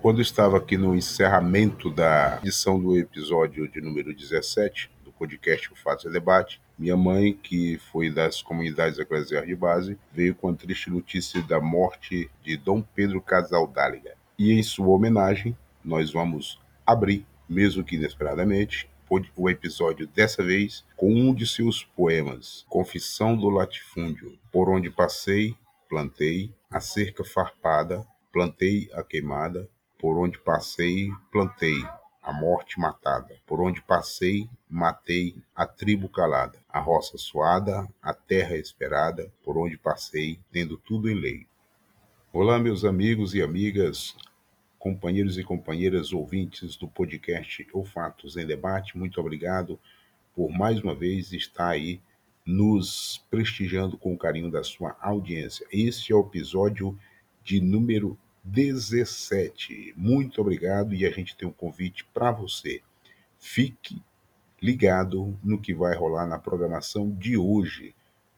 Quando estava aqui no encerramento da edição do episódio de número 17 do podcast O Fato e Debate, minha mãe, que foi das comunidades eclesiais de base, veio com a triste notícia da morte de Dom Pedro Casaldáliga. E em sua homenagem, nós vamos abrir, mesmo que inesperadamente, o episódio dessa vez com um de seus poemas, Confissão do Latifúndio, por onde passei, plantei a cerca farpada, plantei a queimada, por onde passei, plantei a morte matada, por onde passei, matei a tribo calada, a roça suada, a terra esperada, por onde passei, tendo tudo em lei. Olá, meus amigos e amigas, companheiros e companheiras ouvintes do podcast ou Fatos em Debate, muito obrigado por mais uma vez estar aí nos prestigiando com o carinho da sua audiência. Este é o episódio de número 17. Muito obrigado e a gente tem um convite para você. Fique ligado no que vai rolar na programação de hoje.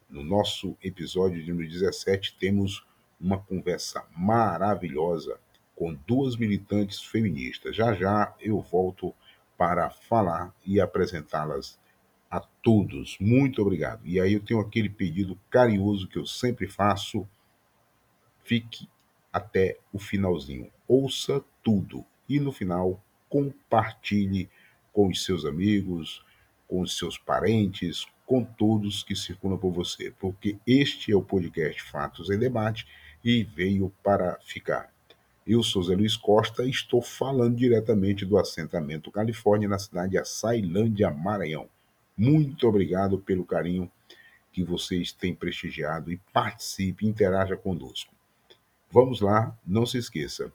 No nosso episódio de número 17 temos uma conversa maravilhosa com duas militantes feministas. Já já eu volto para falar e apresentá-las a todos. Muito obrigado. E aí eu tenho aquele pedido carinhoso que eu sempre faço. Fique até o finalzinho. Ouça tudo e no final compartilhe com os seus amigos, com os seus parentes, com todos que circulam por você, porque este é o podcast Fatos em Debate e veio para ficar. Eu sou Zé Luiz Costa e estou falando diretamente do assentamento Califórnia, na cidade de Açailândia, Maranhão. Muito obrigado pelo carinho que vocês têm prestigiado e participe, interaja conosco. Vamos lá, não se esqueça.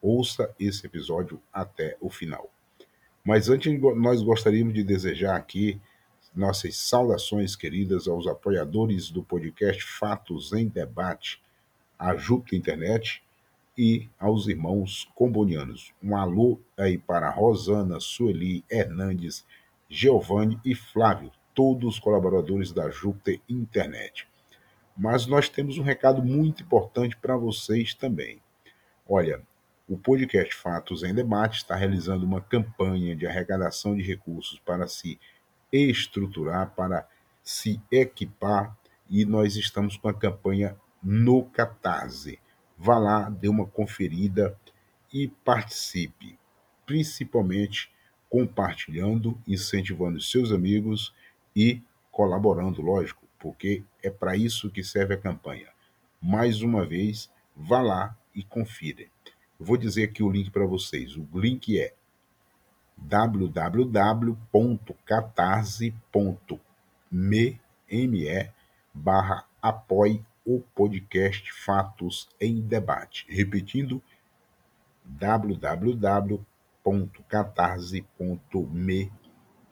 Ouça esse episódio até o final. Mas antes, nós gostaríamos de desejar aqui nossas saudações queridas aos apoiadores do podcast Fatos em Debate, a Júpiter Internet, e aos irmãos combonianos. Um alô aí para Rosana, Sueli, Hernandes, Giovanni e Flávio, todos colaboradores da Júpiter Internet. Mas nós temos um recado muito importante para vocês também. Olha, o podcast Fatos em Debate está realizando uma campanha de arrecadação de recursos para se estruturar, para se equipar, e nós estamos com a campanha no Catarse. Vá lá, dê uma conferida e participe, principalmente compartilhando, incentivando seus amigos e colaborando, lógico, porque é para isso que serve a campanha. Mais uma vez, vá lá e confira. Vou dizer aqui o link para vocês. O link é www.catarse.me barra apoie o podcast Fatos em Debate. Repetindo, www.catarse.me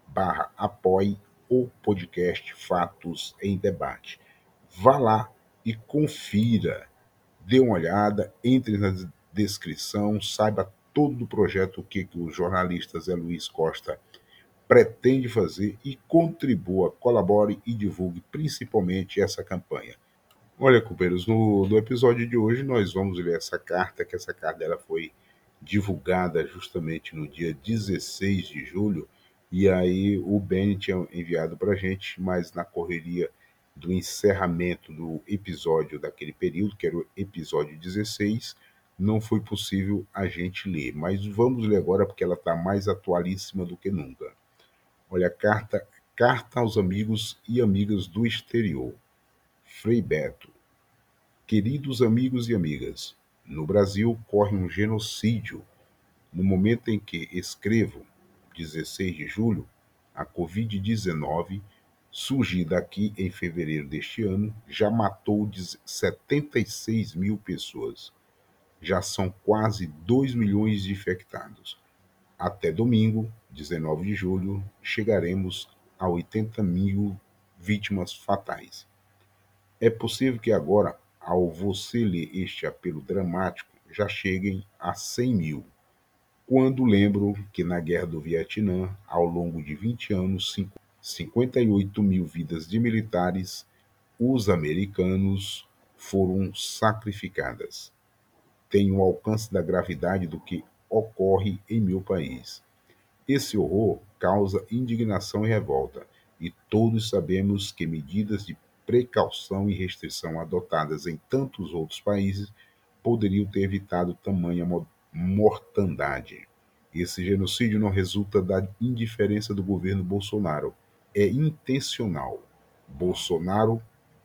barra apoie o podcast Fatos em Debate. Vá lá e confira, dê uma olhada, entre na descrição, saiba todo o projeto, o que, que o jornalista Zé Luiz Costa pretende fazer e contribua, colabore e divulgue principalmente essa campanha. Olha, companheiros, no, no episódio de hoje nós vamos ler essa carta, que essa carta ela foi divulgada justamente no dia 16 de julho, e aí o Ben tinha enviado para a gente, mas na correria do encerramento do episódio daquele período, que era o episódio 16, não foi possível a gente ler. Mas vamos ler agora porque ela está mais atualíssima do que nunca. Olha, carta, carta aos amigos e amigas do exterior. Frei Beto. Queridos amigos e amigas, no Brasil corre um genocídio. No momento em que escrevo, 16 de julho, a Covid-19, surgida aqui em fevereiro deste ano, já matou 76 mil pessoas. Já são quase 2 milhões de infectados. Até domingo, 19 de julho, chegaremos a 80 mil vítimas fatais. É possível que agora, ao você ler este apelo dramático, já cheguem a 100 mil. Quando lembro que na Guerra do Vietnã, ao longo de 20 anos, 58 mil vidas de militares, os americanos, foram sacrificadas. tem o alcance da gravidade do que ocorre em meu país. Esse horror causa indignação e revolta, e todos sabemos que medidas de precaução e restrição adotadas em tantos outros países poderiam ter evitado tamanha mortandade. Esse genocídio não resulta da indiferença do governo Bolsonaro, é intencional. Bolsonaro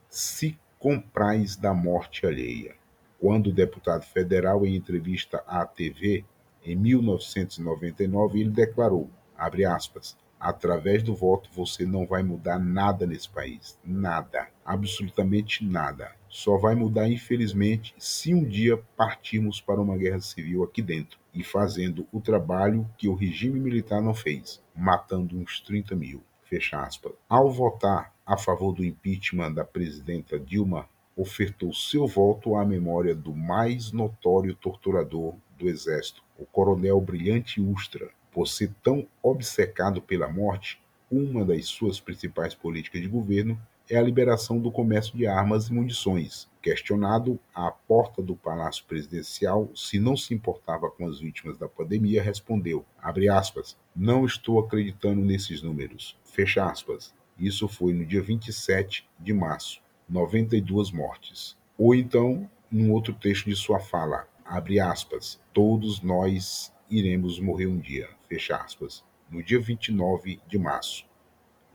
se compraz da morte alheia. Quando o deputado federal, em entrevista à TV, em 1999, ele declarou, abre aspas, através do voto você não vai mudar nada nesse país. Nada. Absolutamente nada. Só vai mudar, infelizmente, se um dia partirmos para uma guerra civil aqui dentro e fazendo o trabalho que o regime militar não fez, matando uns 30 mil. Fecha aspas. Ao votar a favor do impeachment da presidenta Dilma, ofertou seu voto à memória do mais notório torturador do Exército, o coronel Brilhante Ustra. Por ser tão obcecado pela morte, uma das suas principais políticas de governo é a liberação do comércio de armas e munições. Questionado à porta do Palácio Presidencial se não se importava com as vítimas da pandemia, respondeu, aspas, não estou acreditando nesses números. Fecha aspas. Isso foi no dia 27 de março, 92 mortes. Ou então, num outro texto de sua fala, abre aspas, todos nós iremos morrer um dia, fecha aspas. No dia 29 de março,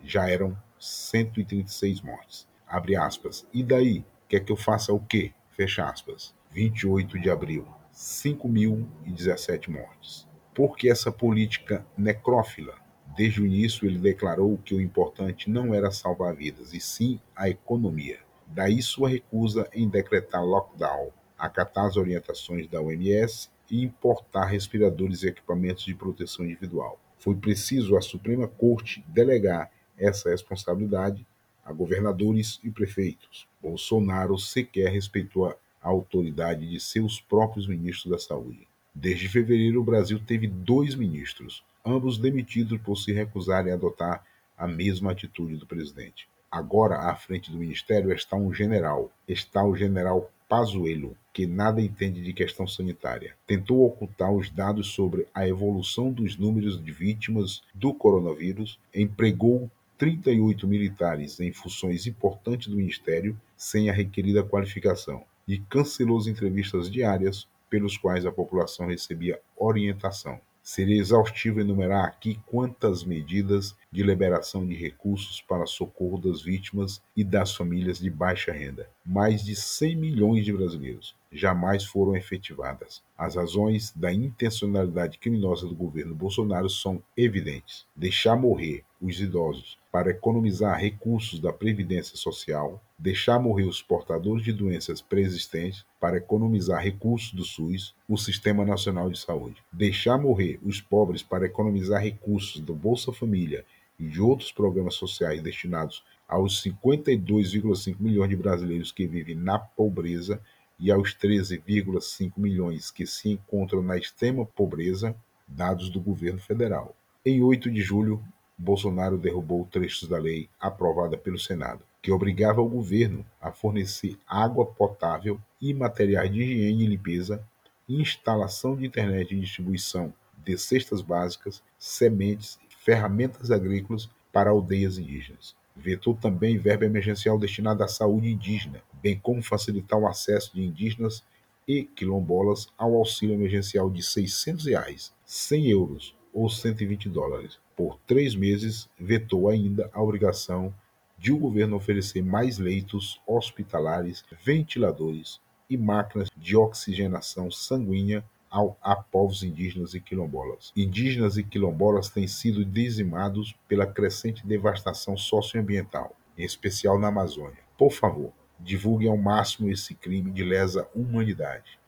já eram 136 mortes. Abre aspas. E daí? Quer que eu faça o quê? Fecha aspas. 28 de abril, 5.017 mortes. Por que essa política necrófila? Desde o início, ele declarou que o importante não era salvar vidas, e sim a economia. Daí sua recusa em decretar lockdown, acatar as orientações da OMS e importar respiradores e equipamentos de proteção individual. Foi preciso a Suprema Corte delegar essa responsabilidade a governadores e prefeitos. Bolsonaro sequer respeitou a autoridade de seus próprios ministros da Saúde. Desde fevereiro, o Brasil teve dois ministros, ambos demitidos por se recusarem a adotar a mesma atitude do presidente. Agora, à frente do ministério está um general, está o general Pazuello, que nada entende de questão sanitária. Tentou ocultar os dados sobre a evolução dos números de vítimas do coronavírus, empregou 38 militares em funções importantes do ministério sem a requerida qualificação e cancelou as entrevistas diárias pelos quais a população recebia orientação. Seria exaustivo enumerar aqui quantas medidas de liberação de recursos para socorro das vítimas e das famílias de baixa renda, mais de 100 milhões de brasileiros, jamais foram efetivadas. As razões da intencionalidade criminosa do governo Bolsonaro são evidentes: deixar morrer os idosos para economizar recursos da Previdência Social, deixar morrer os portadores de doenças pré-existentes para economizar recursos do SUS, o Sistema Nacional de Saúde, deixar morrer os pobres para economizar recursos do Bolsa Família e de outros programas sociais destinados aos 52,5 milhões de brasileiros que vivem na pobreza e aos 13,5 milhões que se encontram na extrema pobreza, dados do governo federal. Em 8 de julho, Bolsonaro derrubou trechos da lei aprovada pelo Senado, que obrigava o governo a fornecer água potável e materiais de higiene e limpeza, instalação de internet e distribuição de cestas básicas, sementes e ferramentas agrícolas para aldeias indígenas. Vetou também verba emergencial destinada à saúde indígena, bem como facilitar o acesso de indígenas e quilombolas ao auxílio emergencial de 600 reais, 100 euros ou 120 dólares por três meses, vetou ainda a obrigação de o governo oferecer mais leitos hospitalares, ventiladores e máquinas de oxigenação sanguínea ao, a povos indígenas e quilombolas. Indígenas e quilombolas têm sido dizimados pela crescente devastação socioambiental, em especial na Amazônia. Por favor, divulguem ao máximo esse crime de lesa humanidade.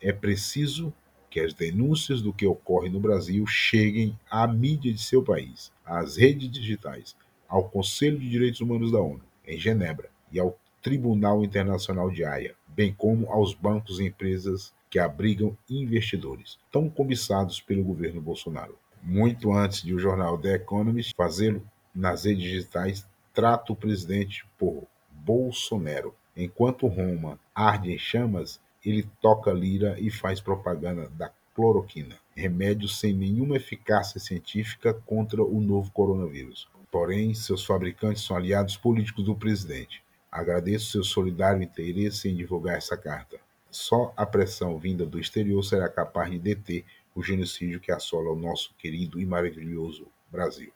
É preciso que as denúncias do que ocorre no Brasil cheguem à mídia de seu país, às redes digitais, ao Conselho de Direitos Humanos da ONU, em Genebra, e ao Tribunal Internacional de Haia, bem como aos bancos e empresas que abrigam investidores, tão cobiçados pelo governo Bolsonaro. Muito antes de o jornal The Economist fazê-lo nas redes digitais, trata o presidente por Bolsonaro. Enquanto Roma arde em chamas, ele toca lira e faz propaganda da cloroquina, remédio sem nenhuma eficácia científica contra o novo coronavírus. Porém, seus fabricantes são aliados políticos do presidente. Agradeço seu solidário interesse em divulgar essa carta. Só a pressão vinda do exterior será capaz de deter o genocídio que assola o nosso querido e maravilhoso Brasil.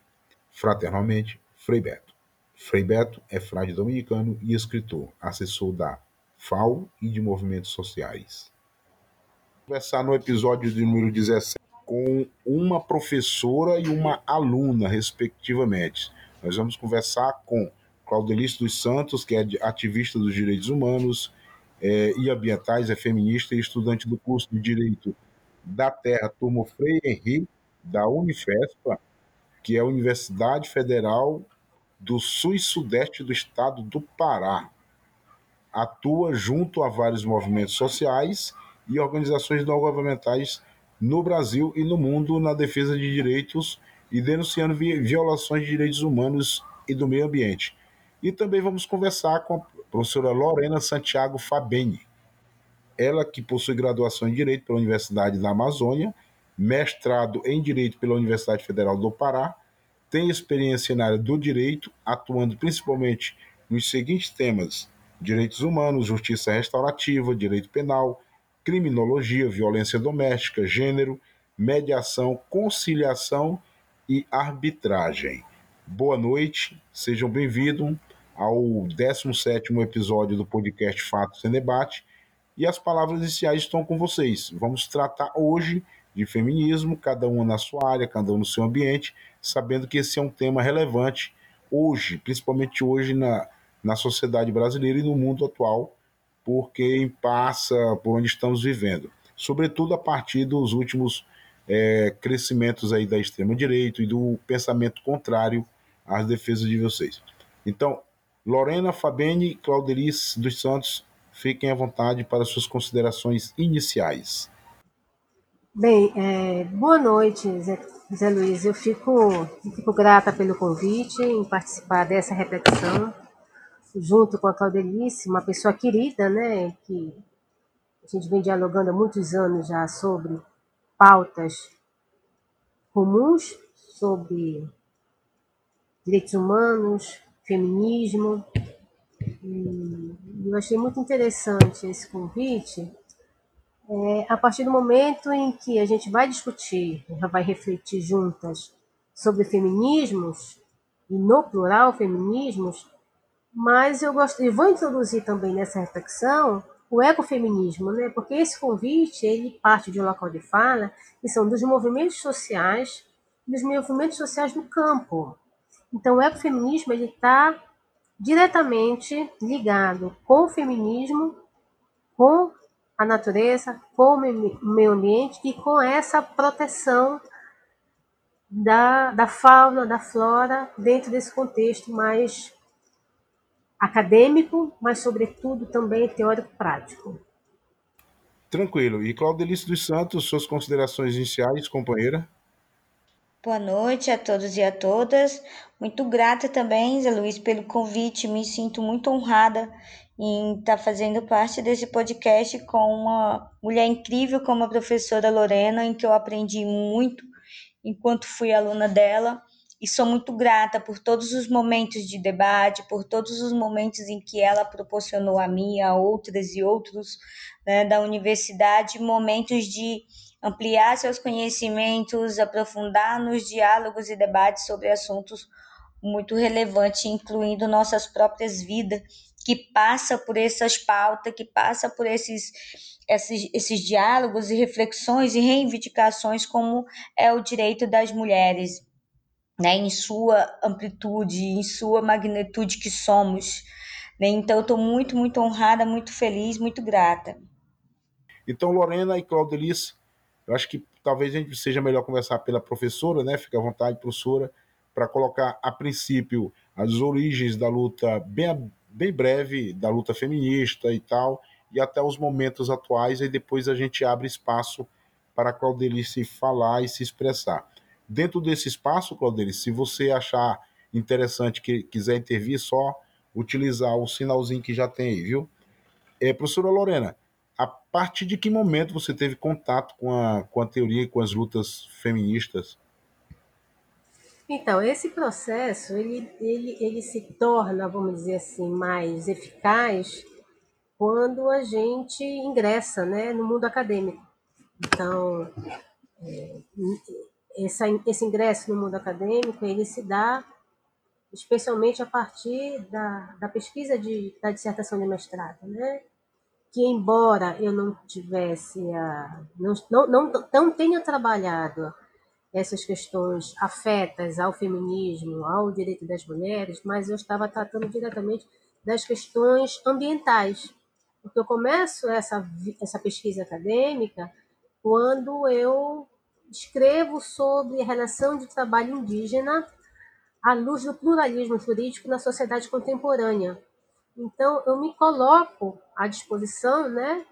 Fraternalmente, Frei Beto. Frei Beto é frade dominicano e escritor, assessor da FAO e de movimentos sociais. Conversar no episódio de número 17 com uma professora e uma aluna, respectivamente. Nós vamos conversar com Claudelice dos Santos, que é ativista dos direitos humanos é, e ambientais, é feminista e estudante do curso de Direito da Terra, turma Frei Henrique, da Unifespa, que é a Universidade Federal do Sul e Sudeste do Estado do Pará. Atua junto a vários movimentos sociais e organizações não governamentais no Brasil e no mundo na defesa de direitos e denunciando violações de direitos humanos e do meio ambiente. E também vamos conversar com a professora Lorena Santiago Fabeni. Ela que possui graduação em Direito pela Universidade da Amazônia, mestrado em Direito pela Universidade Federal do Pará, tem experiência na área do direito, atuando principalmente nos seguintes temas: direitos humanos, justiça restaurativa, direito penal, criminologia, violência doméstica, gênero, mediação, conciliação e arbitragem. Boa noite, sejam bem-vindos ao 17º episódio do podcast Fatos em Debate. E as palavras iniciais estão com vocês. Vamos tratar hoje de feminismo, cada um na sua área, cada um no seu ambiente, sabendo que esse é um tema relevante hoje, principalmente hoje na, na sociedade brasileira e no mundo atual, por quem passa por onde estamos vivendo, sobretudo a partir dos últimos é, crescimentos aí da extrema direita e do pensamento contrário às defesas de vocês. Então, Lorena Fabene e Claudelice dos Santos, fiquem à vontade para suas considerações iniciais. Bem, é, boa noite, Zé, Zé, Luiz. Eu fico, fico grata pelo convite em participar dessa reflexão junto com a Claudelice, uma pessoa querida, né, que a gente vem dialogando há muitos anos já sobre pautas comuns, sobre direitos humanos, feminismo. E eu achei muito interessante esse convite, é, a partir do momento em que a gente vai discutir, vai refletir juntas sobre feminismos, e no plural feminismos, mas eu, gosto, eu vou introduzir também nessa reflexão o ecofeminismo, né? porque esse convite ele parte de um local de fala que são dos movimentos sociais dos movimentos sociais no campo. Então, o ecofeminismo está diretamente ligado com o feminismo, com a natureza, com o meio ambiente e com essa proteção da, da fauna, da flora, dentro desse contexto mais acadêmico, mas sobretudo também teórico-prático. Tranquilo. E Claudelice dos Santos, suas considerações iniciais, companheira? Boa noite a todos e a todas. Muito grata também, Zé Luiz, pelo convite. Me sinto muito honrada em estar fazendo parte desse podcast com uma mulher incrível como a professora Lorena, em que eu aprendi muito enquanto fui aluna dela. E sou muito grata por todos os momentos de debate, por todos os momentos em que ela proporcionou a mim, a outras e outros né, da universidade, momentos de ampliar seus conhecimentos, aprofundar nos diálogos e debates sobre assuntos muito relevantes, incluindo nossas próprias vidas, que passa por essas pautas, que passa por esses, esses, esses diálogos e reflexões e reivindicações, como é o direito das mulheres né, em sua amplitude, em sua magnitude que somos. Né? Então, eu estou muito, muito honrada, muito feliz, muito grata. Então, Lorena e Claudelice, eu acho que talvez a gente seja melhor conversar pela professora, né? Fica à vontade, professora, para colocar a princípio as origens da luta bem, bem breve, da luta feminista e tal, e até os momentos atuais, e depois a gente abre espaço para a Claudelice falar e se expressar. Dentro desse espaço, Claudeli, se você achar interessante que quiser intervir, só utilizar o sinalzinho que já tem aí, viu? É, professora Lorena, a partir de que momento você teve contato com a, com a teoria e com as lutas feministas? Então, esse processo, ele, ele, ele se torna, vamos dizer assim, mais eficaz quando a gente ingressa né, no mundo acadêmico. Então, é, essa, esse ingresso no mundo acadêmico, ele se dá especialmente a partir da, da pesquisa de, da dissertação de mestrado, né? que embora eu não tivesse a, não, não, não, não tenha trabalhado essas questões afetas ao feminismo, ao direito das mulheres, mas eu estava tratando diretamente das questões ambientais, porque eu começo essa, essa pesquisa acadêmica quando eu escrevo sobre a relação de trabalho indígena à luz do pluralismo jurídico na sociedade contemporânea. Então, eu me coloco à disposição, né,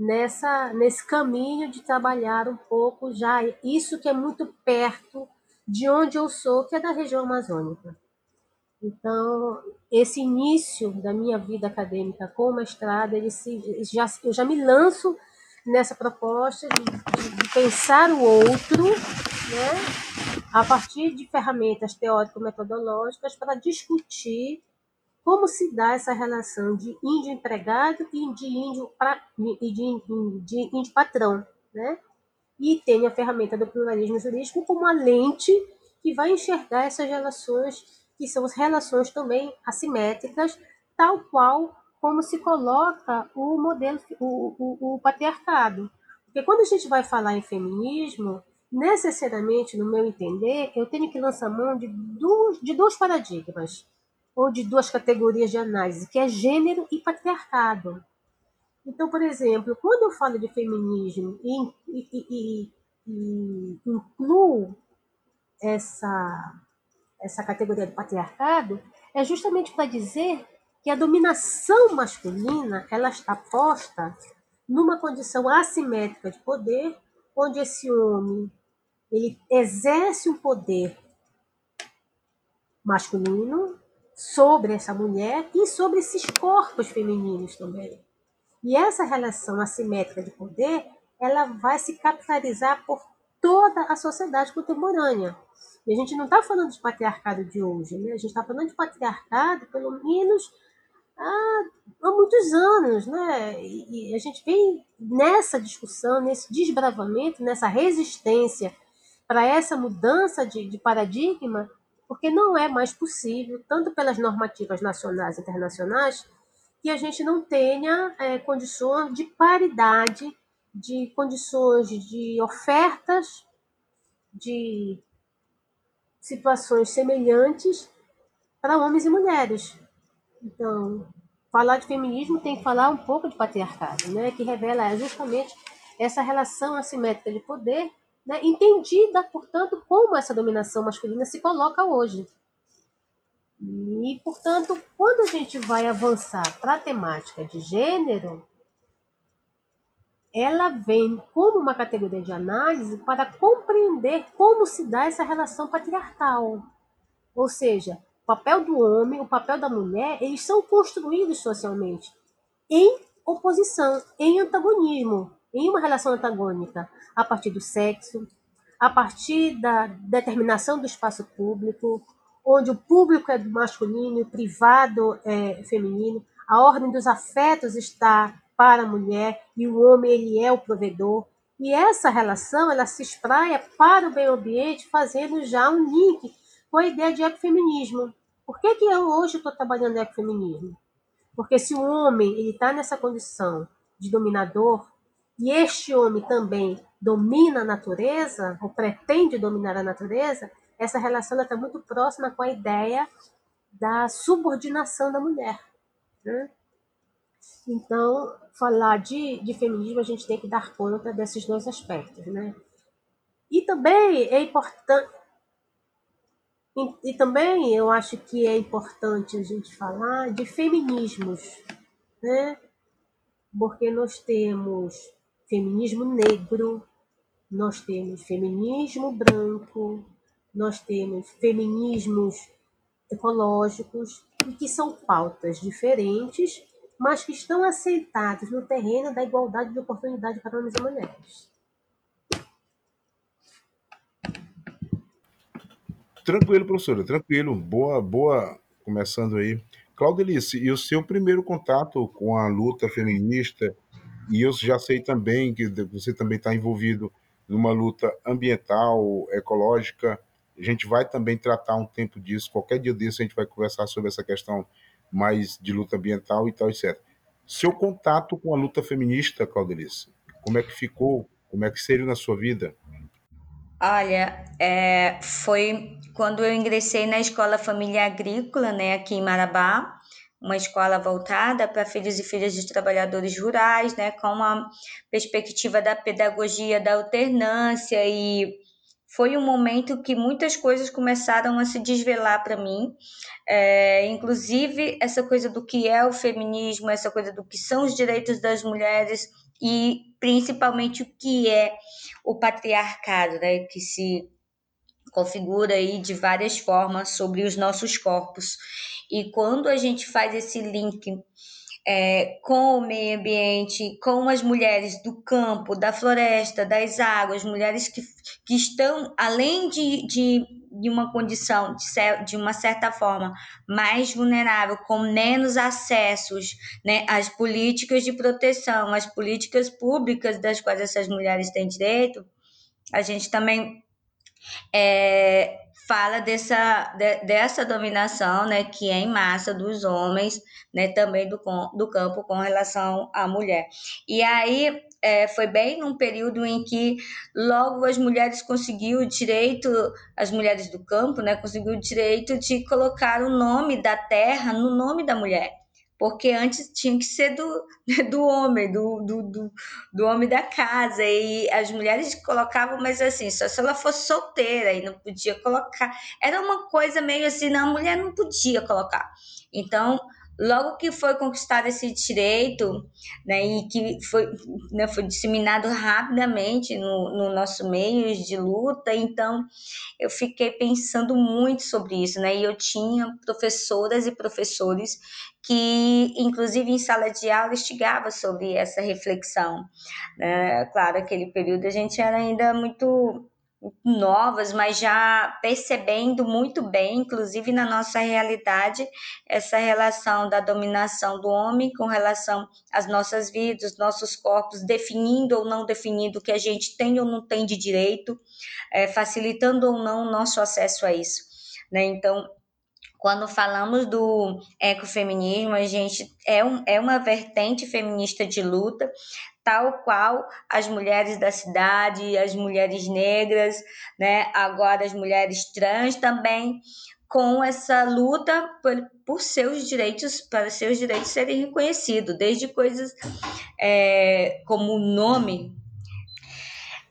nessa nesse caminho de trabalhar um pouco já isso que é muito perto de onde eu sou, que é da região amazônica. Então, esse início da minha vida acadêmica com mestrado, ele se, já, eu já me lanço nessa proposta de, de, pensar o outro, né, a partir de ferramentas teórico-metodológicas para discutir como se dá essa relação de índio empregado e de índio, pra, e de, de índio patrão, né? E tem a ferramenta do pluralismo jurídico como a lente que vai enxergar essas relações, que são relações também assimétricas, tal qual como se coloca o modelo, o, o, o patriarcado. Porque quando a gente vai falar em feminismo, necessariamente, no meu entender, eu tenho que lançar mão de dois, de dois paradigmas ou de duas categorias de análise, que é gênero e patriarcado. Então, por exemplo, quando eu falo de feminismo e, e, e, e incluo essa, essa categoria do patriarcado, é justamente para dizer que a dominação masculina ela está posta numa condição assimétrica de poder, onde esse homem ele exerce um poder masculino sobre essa mulher e sobre esses corpos femininos também. E essa relação assimétrica de poder, ela vai se capitalizar por toda a sociedade contemporânea. E a gente não está falando de patriarcado de hoje, né? A gente está falando de patriarcado, pelo menos há, há muitos anos, né? E, e a gente vem nessa discussão, nesse desbravamento, nessa resistência para essa mudança de, de paradigma porque não é mais possível, tanto pelas normativas nacionais e internacionais, que a gente não tenha é, condições de paridade, de condições de ofertas, de situações semelhantes para homens e mulheres. Então, falar de feminismo tem que falar um pouco de patriarcado, né, que revela justamente essa relação assimétrica de poder né, entendida, portanto, como essa dominação masculina se coloca hoje. E, portanto, quando a gente vai avançar para a temática de gênero, ela vem como uma categoria de análise para compreender como se dá essa relação patriarcal. Ou seja, o papel do homem, o papel da mulher, eles são construídos socialmente em oposição, em antagonismo em uma relação antagônica a partir do sexo, a partir da determinação do espaço público, onde o público é masculino e o privado é feminino, a ordem dos afetos está para a mulher e o homem ele é o provedor. E essa relação ela se espraia para o meio ambiente, fazendo já um link com a ideia de ecofeminismo. Por que, que eu hoje estou trabalhando ecofeminismo? Porque se o homem ele está nessa condição de dominador, e este homem também domina a natureza, ou pretende dominar a natureza, essa relação está muito próxima com a ideia da subordinação da mulher. Né? Então, falar de, de feminismo, a gente tem que dar conta desses dois aspectos. Né? E também é importante. E, e também eu acho que é importante a gente falar de feminismos, né? porque nós temos feminismo negro, nós temos feminismo branco, nós temos feminismos ecológicos, e que são pautas diferentes mas que estão assentados no terreno da igualdade de oportunidade para homens e mulheres. Tranquilo, professora, tranquilo. Boa, boa, começando aí. Claudelice, e o seu primeiro contato com a luta feminista, e eu já sei também que você também está envolvido numa luta ambiental, ecológica. A gente vai também tratar um tempo disso. Qualquer dia desse a gente vai conversar sobre essa questão mais de luta ambiental e tal, etc. Seu contato com a luta feminista, Claudelice, como é que ficou? Como é que seria na sua vida? Olha, é, foi quando eu ingressei na Escola Família Agrícola, né, aqui em Marabá, uma escola voltada para filhos e filhas de trabalhadores rurais, né, com uma perspectiva da pedagogia da alternância e foi um momento que muitas coisas começaram a se desvelar para mim, é, inclusive essa coisa do que é o feminismo, essa coisa do que são os direitos das mulheres e principalmente o que é o patriarcado, né, que se configura aí de várias formas sobre os nossos corpos. E quando a gente faz esse link é, com o meio ambiente, com as mulheres do campo, da floresta, das águas, mulheres que, que estão, além de, de, de uma condição, de, de uma certa forma, mais vulnerável, com menos acessos né, às políticas de proteção, às políticas públicas das quais essas mulheres têm direito, a gente também é, fala dessa, de, dessa dominação, né, que é em massa dos homens, né, também do, do campo com relação à mulher. E aí é, foi bem num período em que logo as mulheres conseguiu o direito, as mulheres do campo, né, conseguiu o direito de colocar o nome da terra no nome da mulher porque antes tinha que ser do, do homem, do, do, do, do, homem da casa, e as mulheres colocavam, mas assim, só se ela fosse solteira e não podia colocar. Era uma coisa meio assim, não, a mulher não podia colocar. Então, logo que foi conquistado esse direito, né, e que foi, né, foi disseminado rapidamente no, no nosso meio de luta, então eu fiquei pensando muito sobre isso, né, e eu tinha professoras e professores que, inclusive em sala de aula, instigava sobre essa reflexão. Né? Claro, aquele período a gente era ainda muito novas, mas já percebendo muito bem, inclusive na nossa realidade, essa relação da dominação do homem com relação às nossas vidas, nossos corpos, definindo ou não definindo o que a gente tem ou não tem de direito, é, facilitando ou não o nosso acesso a isso. Né? Então, quando falamos do ecofeminismo, a gente é, um, é uma vertente feminista de luta, tal qual as mulheres da cidade, as mulheres negras, né? agora as mulheres trans também, com essa luta por, por seus direitos, para seus direitos serem reconhecidos, desde coisas é, como o nome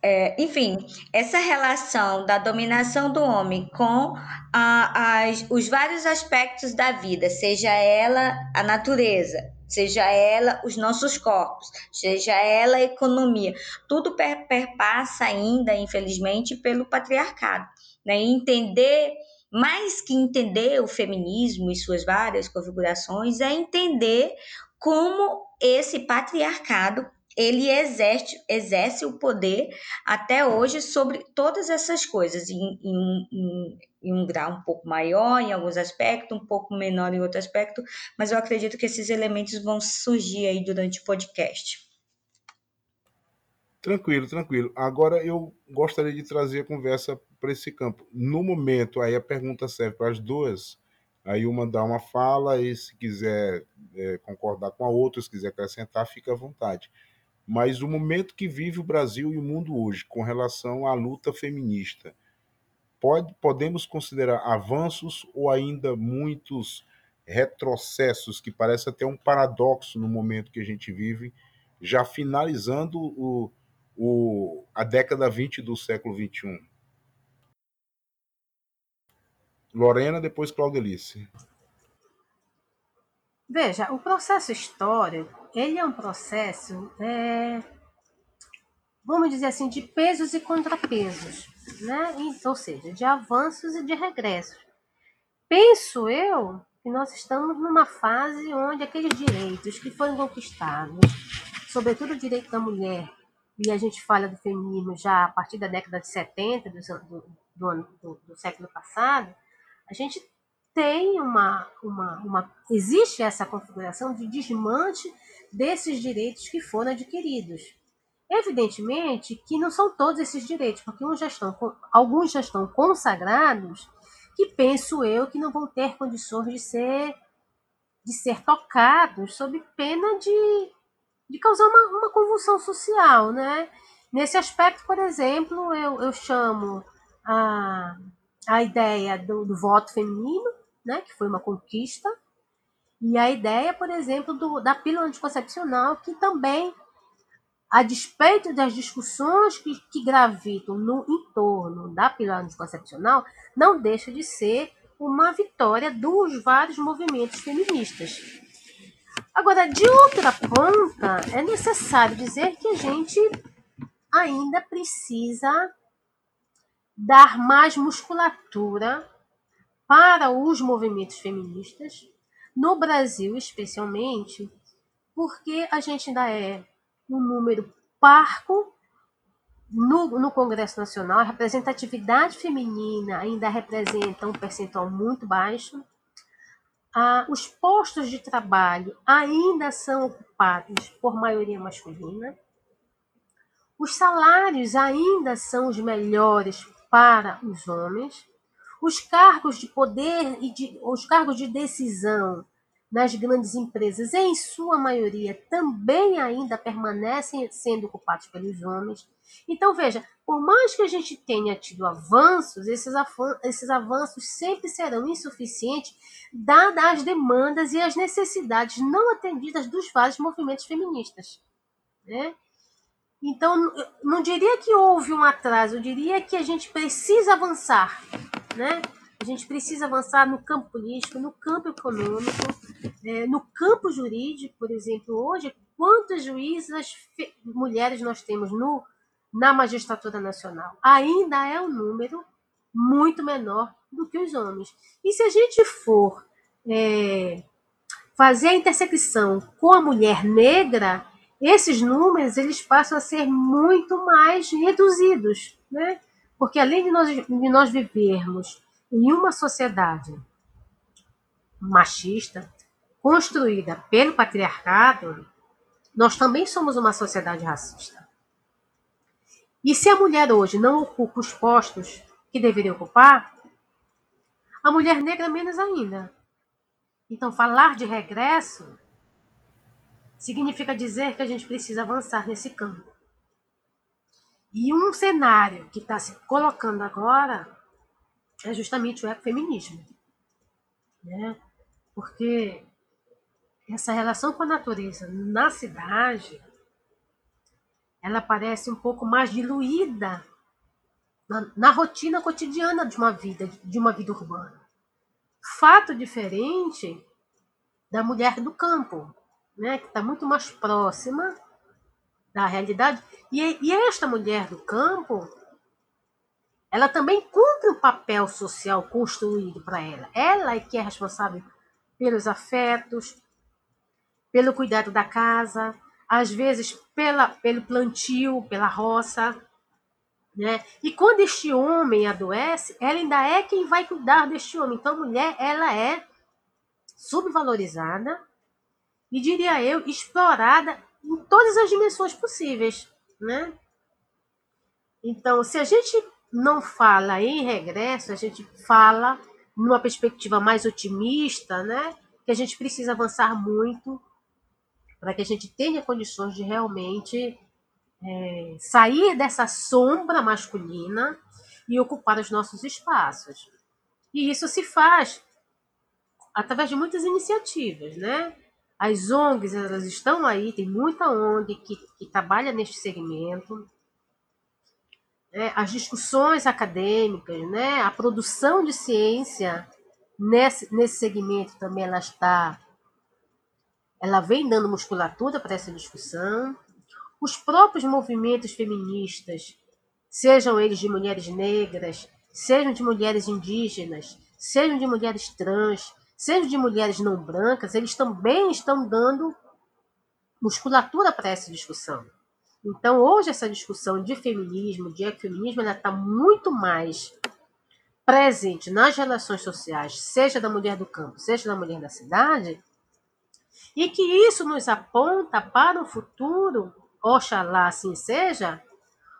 é, enfim, essa relação da dominação do homem com a, as, os vários aspectos da vida, seja ela a natureza, seja ela os nossos corpos, seja ela a economia, tudo per, perpassa ainda, infelizmente, pelo patriarcado. Né? entender, mais que entender o feminismo e suas várias configurações, é entender como esse patriarcado ele exerce, exerce o poder até hoje sobre todas essas coisas, em, em, em, em, um grau um pouco maior em alguns aspectos, um pouco menor em outro aspecto, mas eu acredito que esses elementos vão surgir aí durante o podcast. Tranquilo, tranquilo. Agora eu gostaria de trazer a conversa para esse campo. No momento, aí a pergunta serve para as duas. Aí uma dá uma fala e se quiser é, concordar com a outra, se quiser acrescentar, fica à vontade mas o momento que vive o Brasil e o mundo hoje com relação à luta feminista, pode, podemos considerar avanços ou ainda muitos retrocessos, que parece até um paradoxo no momento que a gente vive, já finalizando o, o, a década 20 do século 21. Lorena, depois Claudelice. Veja, o processo histórico, ele é um processo, é, vamos dizer assim, de pesos e contrapesos, né? ou seja, de avanços e de regressos. Penso eu que nós estamos numa fase onde aqueles direitos que foram conquistados, sobretudo o direito da mulher, e a gente fala do feminismo já a partir da década de 70 do, do, do, do, século passado, a gente tem uma, uma, uma. Existe essa configuração de desmanche desses direitos que foram adquiridos. Evidentemente que não são todos esses direitos, porque já estão, alguns já estão consagrados, que penso eu que não vão ter condições de ser, de ser tocados sob pena de, de causar uma, uma convulsão social. Né? Nesse aspecto, por exemplo, eu, eu chamo a, a ideia do, do voto feminino, né, que foi uma conquista, e a ideia, por exemplo, do, da pílula anticoncepcional, que também a despeito das discussões que, que gravitam no entorno da pílula anticoncepcional, não deixa de ser uma vitória dos vários movimentos feministas. Agora, de outra ponta, é necessário dizer que a gente ainda precisa dar mais musculatura para os movimentos feministas, no Brasil especialmente, porque a gente ainda é um número parco no, no Congresso Nacional, a representatividade feminina ainda representa um percentual muito baixo. Ah, os postos de trabalho ainda são ocupados por maioria masculina. Os salários ainda são os melhores para os homens. Os cargos de poder e de, os cargos de decisão nas grandes empresas, em sua maioria, também ainda permanecem sendo ocupados pelos homens. Então, veja, por mais que a gente tenha tido avanços, esses, esses avanços sempre serão insuficientes, dadas as demandas e as necessidades não atendidas dos vários movimentos feministas. Né? Então, não diria que houve um atraso, eu diria que a gente precisa avançar. Né? A gente precisa avançar no campo político, no campo econômico, é, no campo jurídico, por exemplo, hoje, quantas juízas mulheres nós temos no, na magistratura nacional? Ainda é um número muito menor do que os homens. E se a gente for é, fazer a intersecção com a mulher negra, esses números eles passam a ser muito mais reduzidos, né? Porque além de nós, de nós vivermos em uma sociedade machista, construída pelo patriarcado, nós também somos uma sociedade racista. E se a mulher hoje não ocupa os postos que deveria ocupar, a mulher negra menos ainda. Então, falar de regresso significa dizer que a gente precisa avançar nesse campo. E um cenário que está se colocando agora é justamente o ecofeminismo. Né? Porque essa relação com a natureza na cidade ela parece um pouco mais diluída na, na, rotina cotidiana de uma vida de uma vida urbana. Fato diferente da mulher do campo, né, que está muito mais próxima da realidade. E, e esta mulher do campo, ela também cumpre o papel social construído para ela. Ela é que é responsável pelos afetos, pelo cuidado da casa, às vezes pela, pelo plantio, pela roça. Né? E quando este homem adoece, ela ainda é quem vai cuidar deste homem. Então, a mulher ela é subvalorizada e, diria eu, explorada em todas as dimensões possíveis. Né? Então, se a gente não fala em regresso, a gente fala numa perspectiva mais otimista, né? Que a gente precisa avançar muito para que a gente tenha condições de realmente é, sair dessa sombra masculina e ocupar os nossos espaços. E isso se faz através de muitas iniciativas, né? As ONGs, elas estão aí, tem muita ONG que, que trabalha neste segmento, né, as discussões acadêmicas, né, a produção de ciência nesse, nesse segmento também ela está, ela vem dando musculatura para essa discussão. Os próprios movimentos feministas, sejam eles de mulheres negras, sejam de mulheres indígenas, sejam de mulheres trans, seja de mulheres não brancas, eles também estão dando musculatura para essa discussão. Então, hoje, essa discussão de feminismo, de ecofeminismo, ela está muito mais presente nas relações sociais, seja da mulher do campo, seja da mulher da cidade, e que isso nos aponta para o futuro, oxalá assim seja,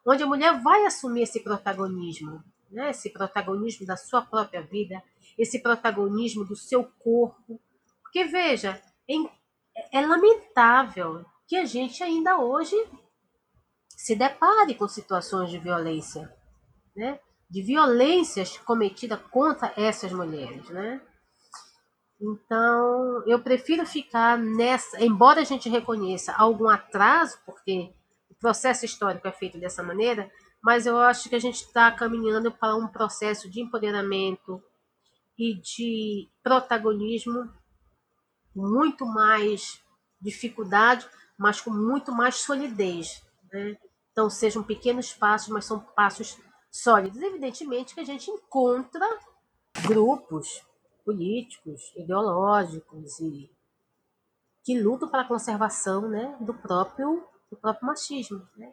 onde a mulher vai assumir esse protagonismo, né? esse protagonismo da sua própria vida, esse protagonismo do seu corpo. Porque, veja, é, é lamentável que a gente ainda hoje se depare com situações de violência, né? de violências cometidas contra essas mulheres, né? Então, eu prefiro ficar nessa, embora a gente reconheça algum atraso, porque o processo histórico é feito dessa maneira, mas eu acho que a gente está caminhando para um processo de empoderamento e de protagonismo muito mais dificuldade, mas com muito mais solidez. Né? Então, sejam pequenos passos, mas são passos sólidos. Evidentemente que a gente encontra grupos políticos, ideológicos e que lutam para a conservação né, do próprio do próprio machismo, né?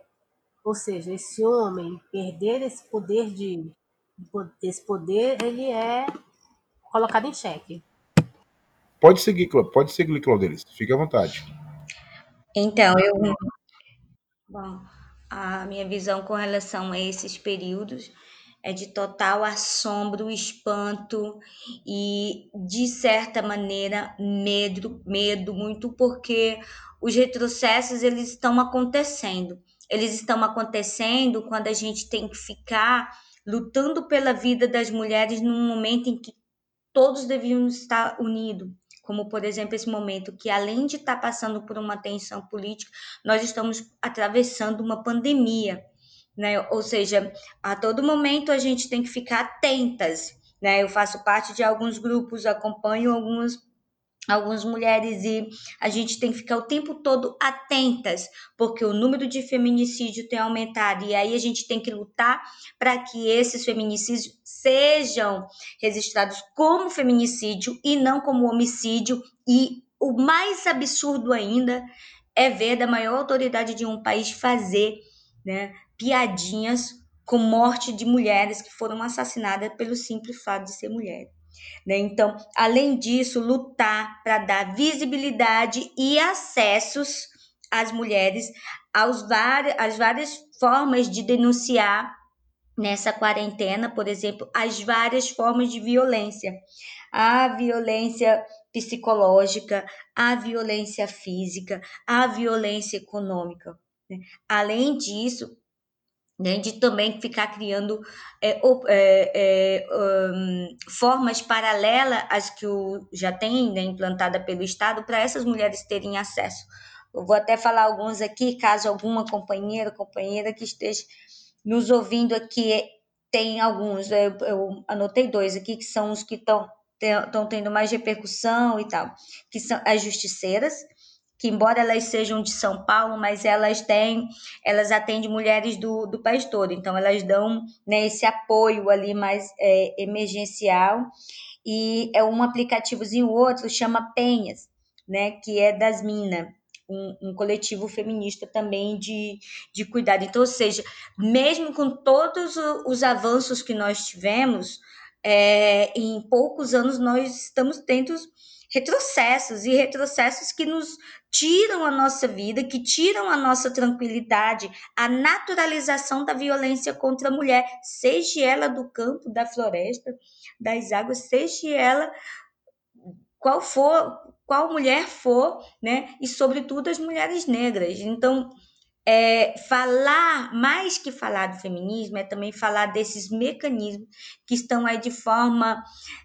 Ou seja, esse homem perder esse poder de esse poder, ele é colocado em xeque. Pode seguir, pode seguir, Claudelis. Fique à vontade. Então, eu bom, a minha visão com relação a esses períodos é de total assombro, espanto e, de certa maneira, medo, medo muito porque os retrocessos eles estão acontecendo. Eles estão acontecendo quando a gente tem que ficar lutando pela vida das mulheres num momento em que todos deviam estar unidos como por exemplo esse momento que além de estar passando por uma tensão política, nós estamos atravessando uma pandemia, né? Ou seja, a todo momento a gente tem que ficar atentas, né? Eu faço parte de alguns grupos, acompanho alguns algumas mulheres e a gente tem que ficar o tempo todo atentas, porque o número de feminicídio tem aumentado e aí a gente tem que lutar para que esses feminicídios sejam registrados como feminicídio e não como homicídio e o mais absurdo ainda é ver da maior autoridade de um país fazer, né, piadinhas com morte de mulheres que foram assassinadas pelo simples fato de ser mulher. Né? Então, além disso, lutar para dar visibilidade e acessos às mulheres aos às várias formas de denunciar nessa quarentena, por exemplo, as várias formas de violência. A violência psicológica, a violência física, a violência econômica. Né? Além disso, né, de também ficar criando é, é, é, um, formas paralelas às que o, já tem né, implantada pelo Estado para essas mulheres terem acesso. Eu vou até falar alguns aqui, caso alguma companheira, companheira que esteja nos ouvindo aqui tem alguns, eu, eu anotei dois aqui que são os que estão tendo mais repercussão e tal, que são as justiceiras, que embora elas sejam de São Paulo, mas elas têm, elas atendem mulheres do, do país todo, então elas dão né, esse apoio ali mais é, emergencial, e é um aplicativozinho outro, chama Penhas, né, que é das Minas, um, um, coletivo feminista também de, de cuidado. Então, ou seja, mesmo com todos os avanços que nós tivemos, é, em poucos anos nós estamos tendo retrocessos e retrocessos que nos tiram a nossa vida, que tiram a nossa tranquilidade, a naturalização da violência contra a mulher, seja ela do campo, da floresta, das águas, seja ela qual for, qual mulher for, né? E sobretudo as mulheres negras. Então, é, falar, mais que falar do feminismo, é também falar desses mecanismos que estão aí de forma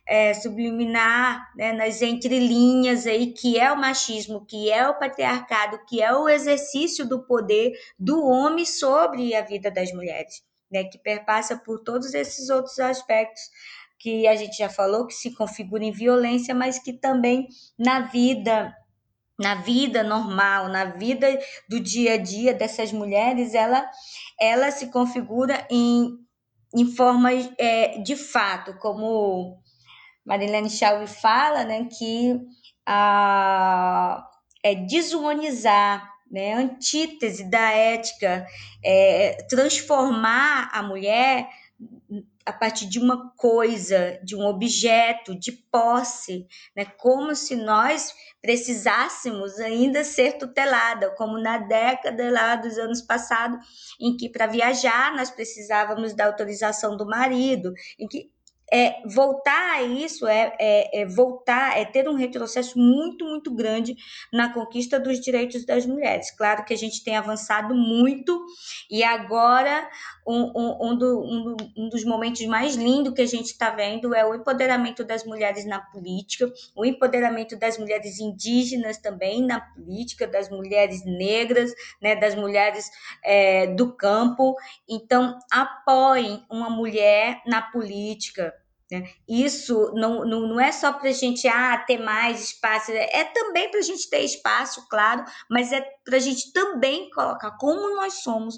é, subliminar, né, nas entrelinhas aí, que é o machismo, que é o patriarcado, que é o exercício do poder do homem sobre a vida das mulheres, né, que perpassa por todos esses outros aspectos que a gente já falou, que se configuram em violência, mas que também na vida na vida normal, na vida do dia a dia dessas mulheres, ela, ela se configura em, em formas é, de fato, como Marilene Chauvi fala, né, que a, é desumanizar, né, antítese da ética, é, transformar a mulher a partir de uma coisa, de um objeto, de posse, né? como se nós precisássemos ainda ser tutelada, como na década lá dos anos passados, em que para viajar nós precisávamos da autorização do marido, em que é, voltar a isso é, é, é, voltar, é ter um retrocesso muito, muito grande na conquista dos direitos das mulheres. Claro que a gente tem avançado muito e agora um, um, um, do, um, um dos momentos mais lindos que a gente está vendo é o empoderamento das mulheres na política, o empoderamento das mulheres indígenas também na política, das mulheres negras, né, das mulheres é, do campo. Então, apoiem uma mulher na política? Isso não, não, não é só para a gente ah, ter mais espaço, é também para a gente ter espaço, claro, mas é para a gente também colocar como nós somos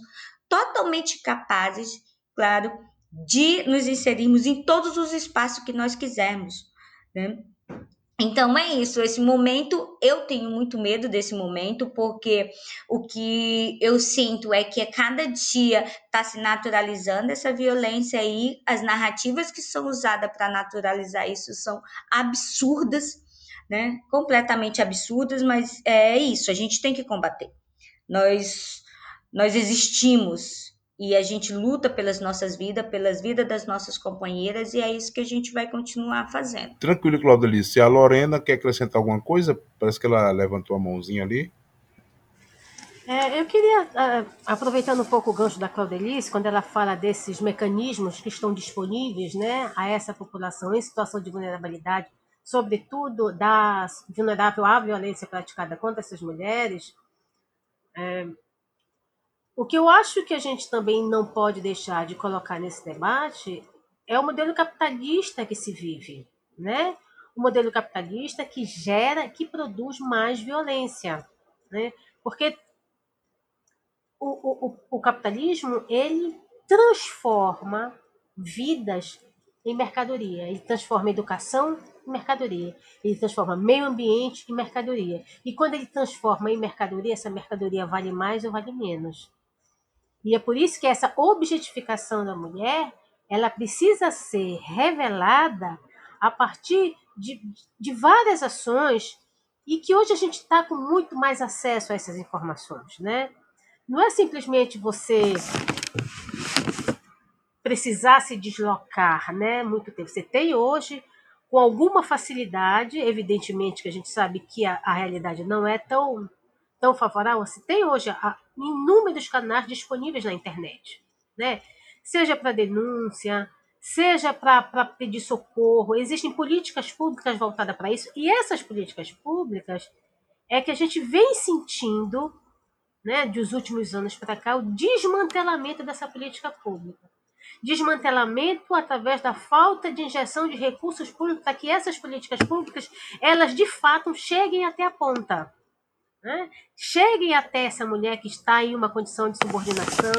totalmente capazes, claro, de nos inserirmos em todos os espaços que nós quisermos. Né? Então é isso, esse momento eu tenho muito medo desse momento, porque o que eu sinto é que a cada dia está se naturalizando essa violência e as narrativas que são usadas para naturalizar isso são absurdas, né? Completamente absurdas, mas é isso, a gente tem que combater. Nós nós existimos e a gente luta pelas nossas vidas, pelas vidas das nossas companheiras, e é isso que a gente vai continuar fazendo. Tranquilo, Claudelice. A Lorena quer acrescentar alguma coisa? Parece que ela levantou a mãozinha ali. É, eu queria, aproveitando um pouco o gancho da Claudelice, quando ela fala desses mecanismos que estão disponíveis né, a essa população em situação de vulnerabilidade, sobretudo da vulnerável à violência praticada contra essas mulheres, é, o que eu acho que a gente também não pode deixar de colocar nesse debate é o modelo capitalista que se vive, né? O modelo capitalista que gera, que produz mais violência, né? Porque o, o, o capitalismo ele transforma vidas em mercadoria, ele transforma educação em mercadoria, ele transforma meio ambiente em mercadoria. E quando ele transforma em mercadoria, essa mercadoria vale mais ou vale menos. E é por isso que essa objetificação da mulher, ela precisa ser revelada a partir de, de várias ações e que hoje a gente está com muito mais acesso a essas informações, né? Não é simplesmente você precisar se deslocar, né? Muito tempo. Você tem hoje, com alguma facilidade, evidentemente que a gente sabe que a, a realidade não é tão tão favorável, você tem hoje inúmeros canais disponíveis na internet, né? Seja para denúncia, seja para pedir socorro, existem políticas públicas voltadas para isso, e essas políticas públicas é que a gente vem sentindo, né, dos últimos anos para cá, o desmantelamento dessa política pública. Desmantelamento através da falta de injeção de recursos públicos para que essas políticas públicas, elas de fato cheguem até a ponta né? Cheguem até essa mulher que está em uma condição de subordinação,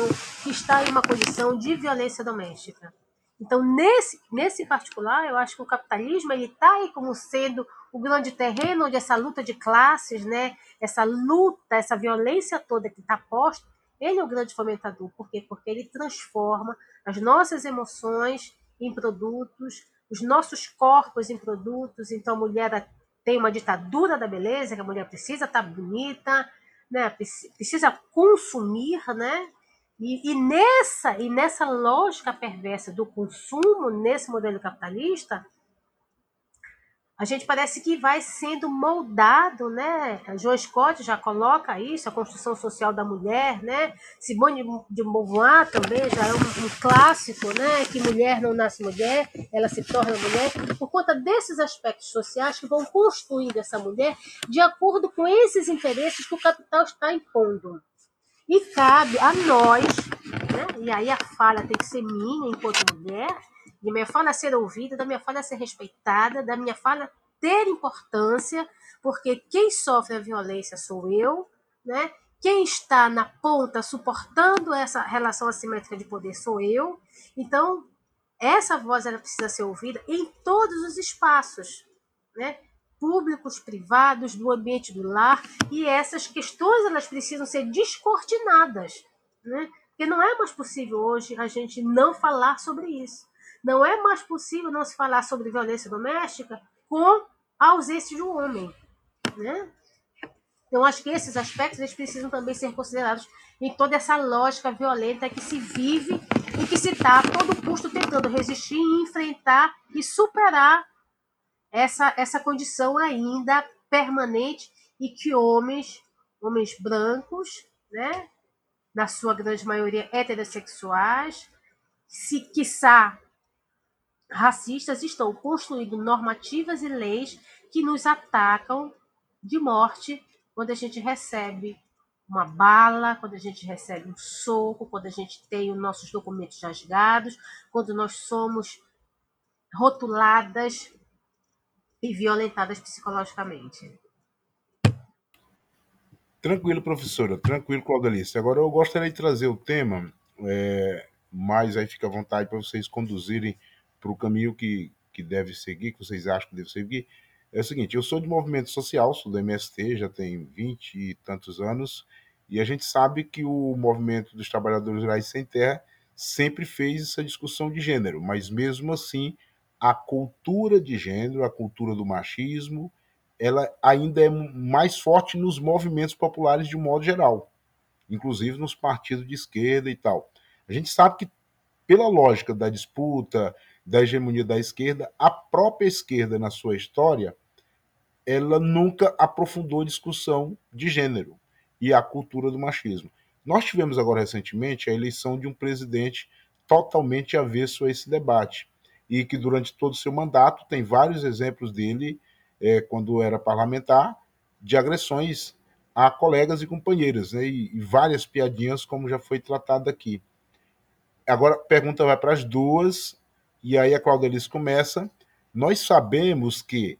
que está em uma condição de violência doméstica. Então, nesse, nesse particular, eu acho que o capitalismo ele está aí como sendo o grande terreno onde essa luta de classes, né, essa luta, essa violência toda que está posta, ele é o grande fomentador. Por quê? Porque ele transforma as nossas emoções em produtos, os nossos corpos em produtos. Então, a mulher tem uma ditadura da beleza, que a mulher precisa estar tá bonita, né? precisa consumir, né? E, e, nessa, e nessa lógica perversa do consumo, nesse modelo capitalista, a gente parece que vai sendo moldado, né? João Scott já coloca isso, a construção social da mulher, né? Simone de Beauvoir também já é um, um, clássico, né? Que mulher não nasce mulher, ela se torna mulher, por conta desses aspectos sociais que vão construindo essa mulher de acordo com esses interesses que o capital está impondo. E cabe a nós, né? E aí a fala tem que ser minha enquanto mulher, da minha fala ser ouvida, da minha fala ser respeitada, da minha fala ter importância, porque quem sofre a violência sou eu, né? Quem está na ponta suportando essa relação assimétrica de poder sou eu. Então, essa voz ela precisa ser ouvida em todos os espaços, né? públicos, privados, do ambiente do lar, e essas questões elas precisam ser descortinadas, né? Porque não é mais possível hoje a gente não falar sobre isso. Não é mais possível não se falar sobre violência doméstica com a ausência de um homem, né? Então acho que esses aspectos eles precisam também ser considerados em toda essa lógica violenta que se vive e que se está a todo custo tentando resistir enfrentar e superar essa, essa condição ainda permanente e que homens, homens brancos, né, na sua grande maioria heterossexuais, se quiçá racistas, estão construindo normativas e leis que nos atacam de morte quando a gente recebe uma bala, quando a gente recebe um soco, quando a gente tem os nossos documentos rasgados, quando nós somos rotuladas e violentadas psicologicamente. Tranquilo, professora. Tranquilo, Claudelice. Agora eu gostaria de trazer o tema, é, mas aí fica à vontade para vocês conduzirem para o caminho que, que deve seguir, que vocês acham que deve seguir. É o seguinte, eu sou de movimento social, sou do MST, já tem 20 e tantos anos, e a gente sabe que o movimento dos trabalhadores rurais sem terra sempre fez essa discussão de gênero, mas mesmo assim a cultura de gênero, a cultura do machismo, ela ainda é mais forte nos movimentos populares de um modo geral, inclusive nos partidos de esquerda e tal. A gente sabe que, pela lógica da disputa, da hegemonia da esquerda, a própria esquerda, na sua história, ela nunca aprofundou a discussão de gênero e a cultura do machismo. Nós tivemos agora recentemente a eleição de um presidente totalmente avesso a esse debate e que durante todo o seu mandato tem vários exemplos dele, é, quando era parlamentar, de agressões a colegas e companheiras, né, e, e várias piadinhas, como já foi tratado aqui. Agora, a pergunta vai para as duas, e aí a Claudelice começa. Nós sabemos que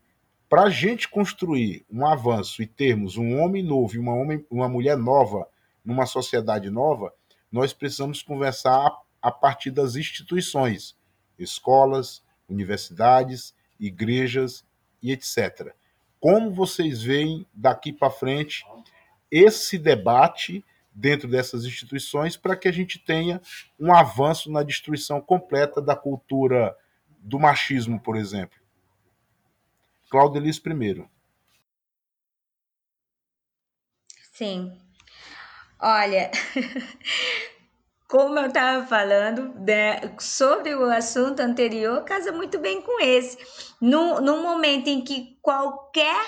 para a gente construir um avanço e termos um homem novo e uma, homem, uma mulher nova numa sociedade nova, nós precisamos conversar a, a partir das instituições escolas, universidades, igrejas e etc. Como vocês veem daqui para frente esse debate dentro dessas instituições para que a gente tenha um avanço na destruição completa da cultura do machismo, por exemplo? Claudelis primeiro. Sim. Olha, como eu estava falando né, sobre o assunto anterior, casa muito bem com esse. No, no momento em que qualquer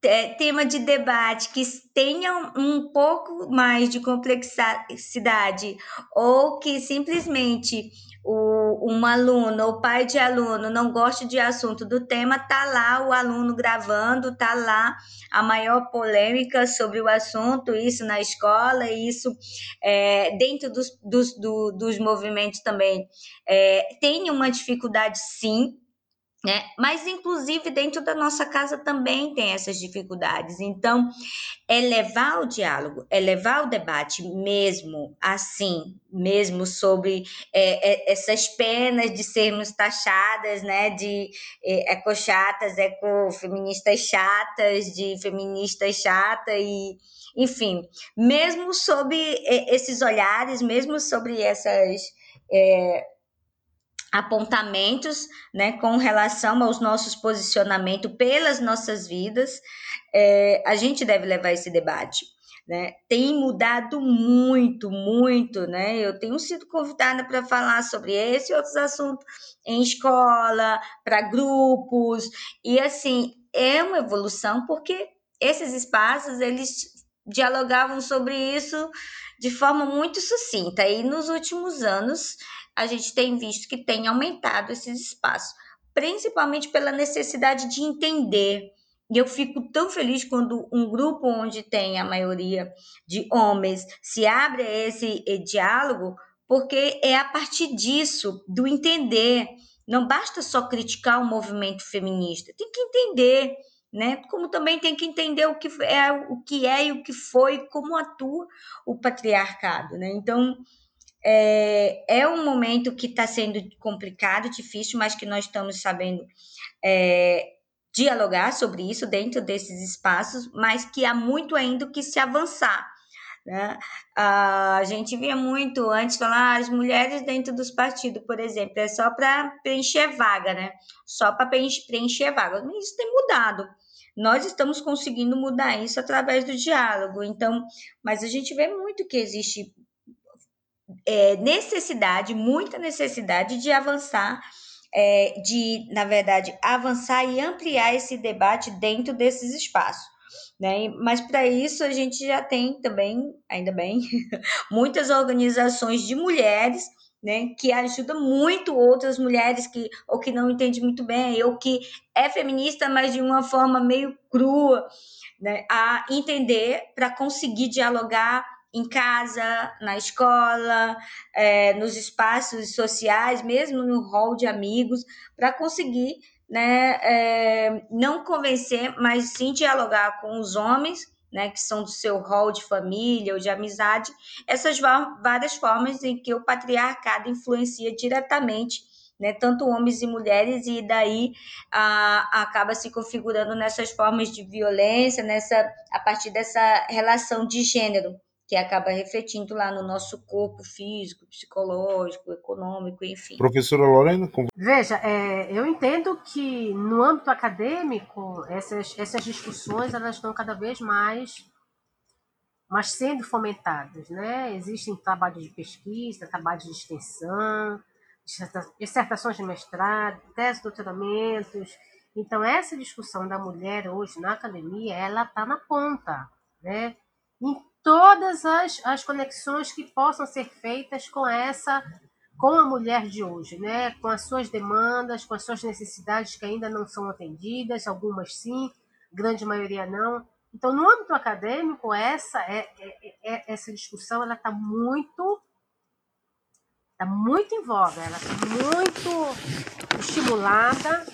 tema de debate que tenha um pouco mais de complexidade ou que simplesmente o, um aluno ou pai de aluno não gosta de assunto do tema, tá lá o aluno gravando, tá lá a maior polêmica sobre o assunto, isso na escola, isso é, dentro dos, dos, do, dos movimentos também. É, tem uma dificuldade, sim, né? Mas, inclusive, dentro da nossa casa também tem essas dificuldades. Então, é levar o diálogo, é levar o debate mesmo assim, mesmo sobre é, é, essas penas de sermos taxadas, né, de é, ecochatas, ecofeministas chatas, de feministas chata e enfim, mesmo sobre é, esses olhares, mesmo sobre essas é, apontamentos né, com relação aos nossos posicionamentos pelas nossas vidas, é, a gente deve levar esse debate. Né? Tem mudado muito, muito, né? Eu tenho sido convidada para falar sobre esse e outros assuntos em escola, para grupos, e assim, é uma evolução porque esses espaços eles dialogavam sobre isso de forma muito sucinta. E nos últimos anos, a gente tem visto que tem aumentado esses espaços, principalmente pela necessidade de entender. E eu fico tão feliz quando um grupo onde tem a maioria de homens se abre a esse eh, diálogo, porque é a partir disso, do entender. Não basta só criticar o movimento feminista, tem que entender, né? Como também tem que entender o que é, o que é e o que foi, como atua o patriarcado, né? Então, é, é um momento que está sendo complicado, difícil, mas que nós estamos sabendo é, dialogar sobre isso dentro desses espaços, mas que há muito ainda que se avançar. Né? A gente via muito antes falar ah, as mulheres dentro dos partidos, por exemplo, é só para preencher vaga, né? Só para preencher vaga. Isso tem mudado. Nós estamos conseguindo mudar isso através do diálogo. Então, mas a gente vê muito que existe é, necessidade, muita necessidade de avançar, é, de, na verdade, avançar e ampliar esse debate dentro desses espaços. Né? Mas para isso a gente já tem também, ainda bem, muitas organizações de mulheres né, que ajudam muito outras mulheres que ou que não entendem muito bem, ou que é feminista, mas de uma forma meio crua, né, a entender para conseguir dialogar em casa, na escola, é, nos espaços sociais, mesmo no hall de amigos, para conseguir né, é, não convencer, mas sim dialogar com os homens, né, que são do seu rol de família ou de amizade, essas várias formas em que o patriarcado influencia diretamente né, tanto homens e mulheres, e daí a, acaba se configurando nessas formas de violência, nessa, a partir dessa relação de gênero que acaba refletindo lá no nosso corpo físico, psicológico, econômico, enfim. Professora Lorena? Com... Veja, é, eu entendo que no âmbito acadêmico, essas, essas discussões elas estão cada vez mais, mais sendo fomentadas. Né? Existem trabalhos de pesquisa, trabalhos de extensão, dissertações de mestrado, teses, doutoramentos. Então, essa discussão da mulher hoje na academia, ela está na ponta. Né? Em todas as, as conexões que possam ser feitas com essa com a mulher de hoje, né? com as suas demandas, com as suas necessidades que ainda não são atendidas, algumas sim, grande maioria não. Então, no âmbito acadêmico, essa é, é, é essa discussão ela está muito está muito em voga, ela está muito estimulada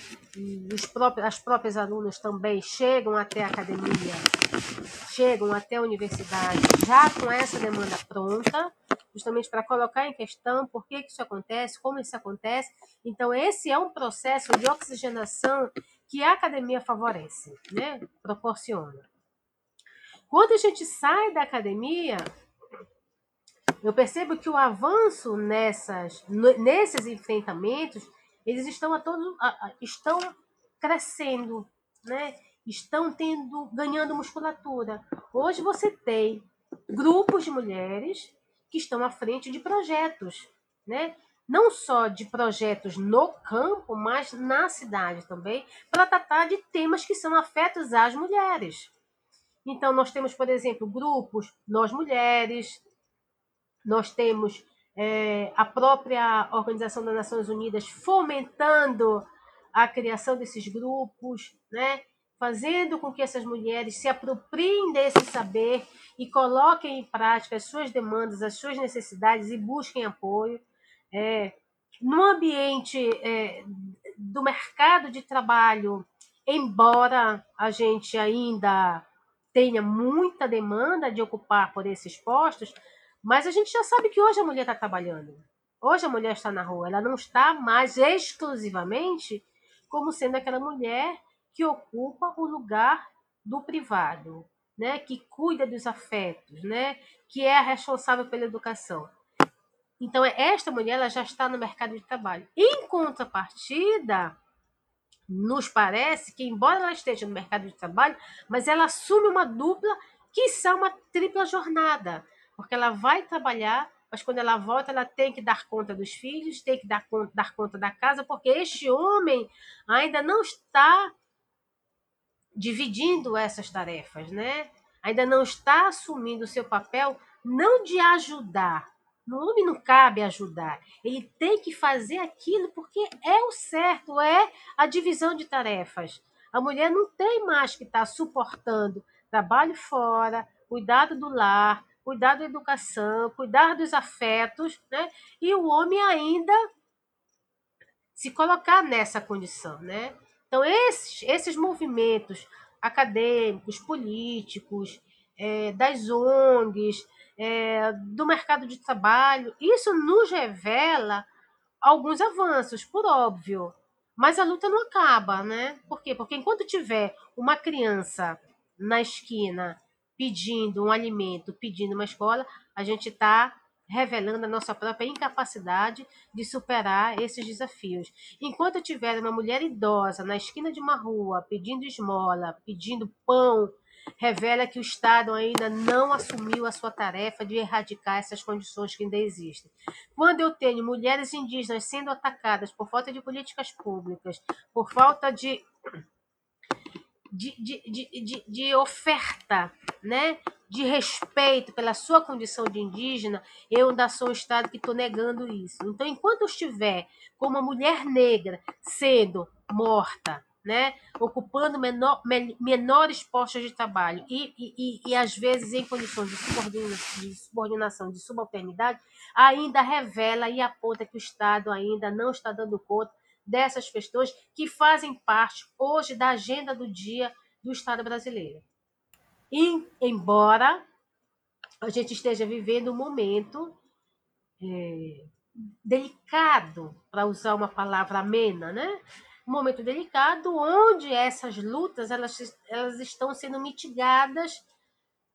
os próprios, as próprias alunas também chegam até a academia, chegam até a universidade já com essa demanda pronta, justamente para colocar em questão por que, isso acontece, como isso acontece. Então, esse é um processo de oxigenação que a academia favorece, né? proporciona. Quando a gente sai da academia, eu percebo que o avanço nessas, nesses enfrentamentos eles estão a todos estão crescendo, né? Estão tendo ganhando musculatura. Hoje você tem grupos de mulheres que estão à frente de projetos, né? Não só de projetos no campo, mas na cidade também, para tratar de temas que são afetos às mulheres. Então, nós temos, por exemplo, grupos Nós Mulheres, nós temos é, a própria Organização das Nações Unidas fomentando a criação desses grupos, né? Fazendo com que essas mulheres se apropriem desse saber e coloquem em prática as suas demandas, as suas necessidades e busquem apoio. É, no ambiente é, do mercado de trabalho, embora a gente ainda tenha muita demanda de ocupar por esses postos, mas a gente já sabe que hoje a mulher está trabalhando. Hoje a mulher está na rua. Ela não está mais exclusivamente como sendo aquela mulher que ocupa o lugar do privado, né? que cuida dos afetos, né? que é a responsável pela educação. Então, esta mulher ela já está no mercado de trabalho. Em contrapartida, nos parece que, embora ela esteja no mercado de trabalho, mas ela assume uma dupla que são uma tripla jornada porque ela vai trabalhar, mas quando ela volta, ela tem que dar conta dos filhos, tem que dar conta, dar conta da casa, porque este homem ainda não está dividindo essas tarefas, né? Ainda não está assumindo o seu papel não de ajudar. No homem não cabe ajudar. Ele tem que fazer aquilo porque é o certo, é a divisão de tarefas. A mulher não tem mais que estar tá suportando trabalho fora, cuidado do lar, cuidar da educação, cuidar dos afetos, né? E o homem ainda se colocar nessa condição, né? Então esses esses movimentos acadêmicos, políticos, é, das ONGs, é, do mercado de trabalho, isso nos revela alguns avanços, por óbvio. Mas a luta não acaba, né? Por quê? Porque enquanto tiver uma criança na esquina pedindo um alimento, pedindo uma escola, a gente está revelando a nossa própria incapacidade de superar esses desafios. Enquanto tiver uma mulher idosa na esquina de uma rua pedindo esmola, pedindo pão, revela que o Estado ainda não assumiu a sua tarefa de erradicar essas condições que ainda existem. Quando eu tenho mulheres indígenas sendo atacadas por falta de políticas públicas, por falta de de, de, de, de, oferta, né? De respeito pela sua condição de indígena, eu ainda sou um Estado que estou negando isso. Então, enquanto eu estiver com uma mulher negra sendo morta, né, ocupando menor, menores postos de trabalho e, e, e, às vezes em condições de, subordinação, de subordinação, de subalternidade, ainda revela e aponta que o Estado ainda não está dando conta dessas questões que fazem parte hoje da agenda do dia do Estado brasileiro. E, embora a gente esteja vivendo um momento é, delicado, para usar uma palavra amena, né? um momento delicado onde essas lutas elas, elas estão sendo mitigadas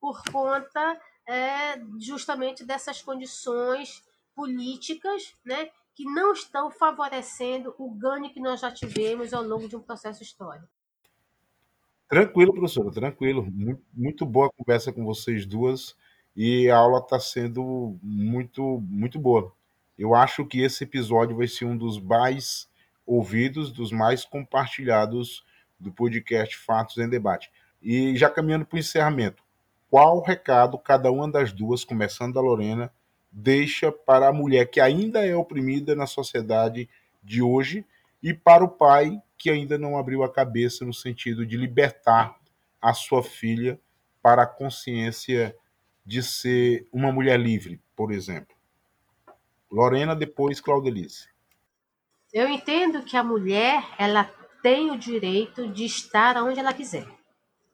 por conta é, justamente dessas condições políticas né, que não estão favorecendo o ganho que nós já tivemos ao longo de um processo histórico. Tranquilo, professora, tranquilo. Muito, boa a conversa com vocês duas e a aula está sendo muito, muito boa. Eu acho que esse episódio vai ser um dos mais ouvidos, dos mais compartilhados do podcast Fatos em Debate. E já caminhando para o encerramento, qual recado cada uma das duas, começando da Lorena, deixa para a mulher que ainda é oprimida na sociedade de hoje e para o pai que ainda não abriu a cabeça no sentido de libertar a sua filha para a consciência de ser uma mulher livre, por exemplo. Lorena, depois Claudelice. Eu entendo que a mulher ela tem o direito de estar onde ela quiser.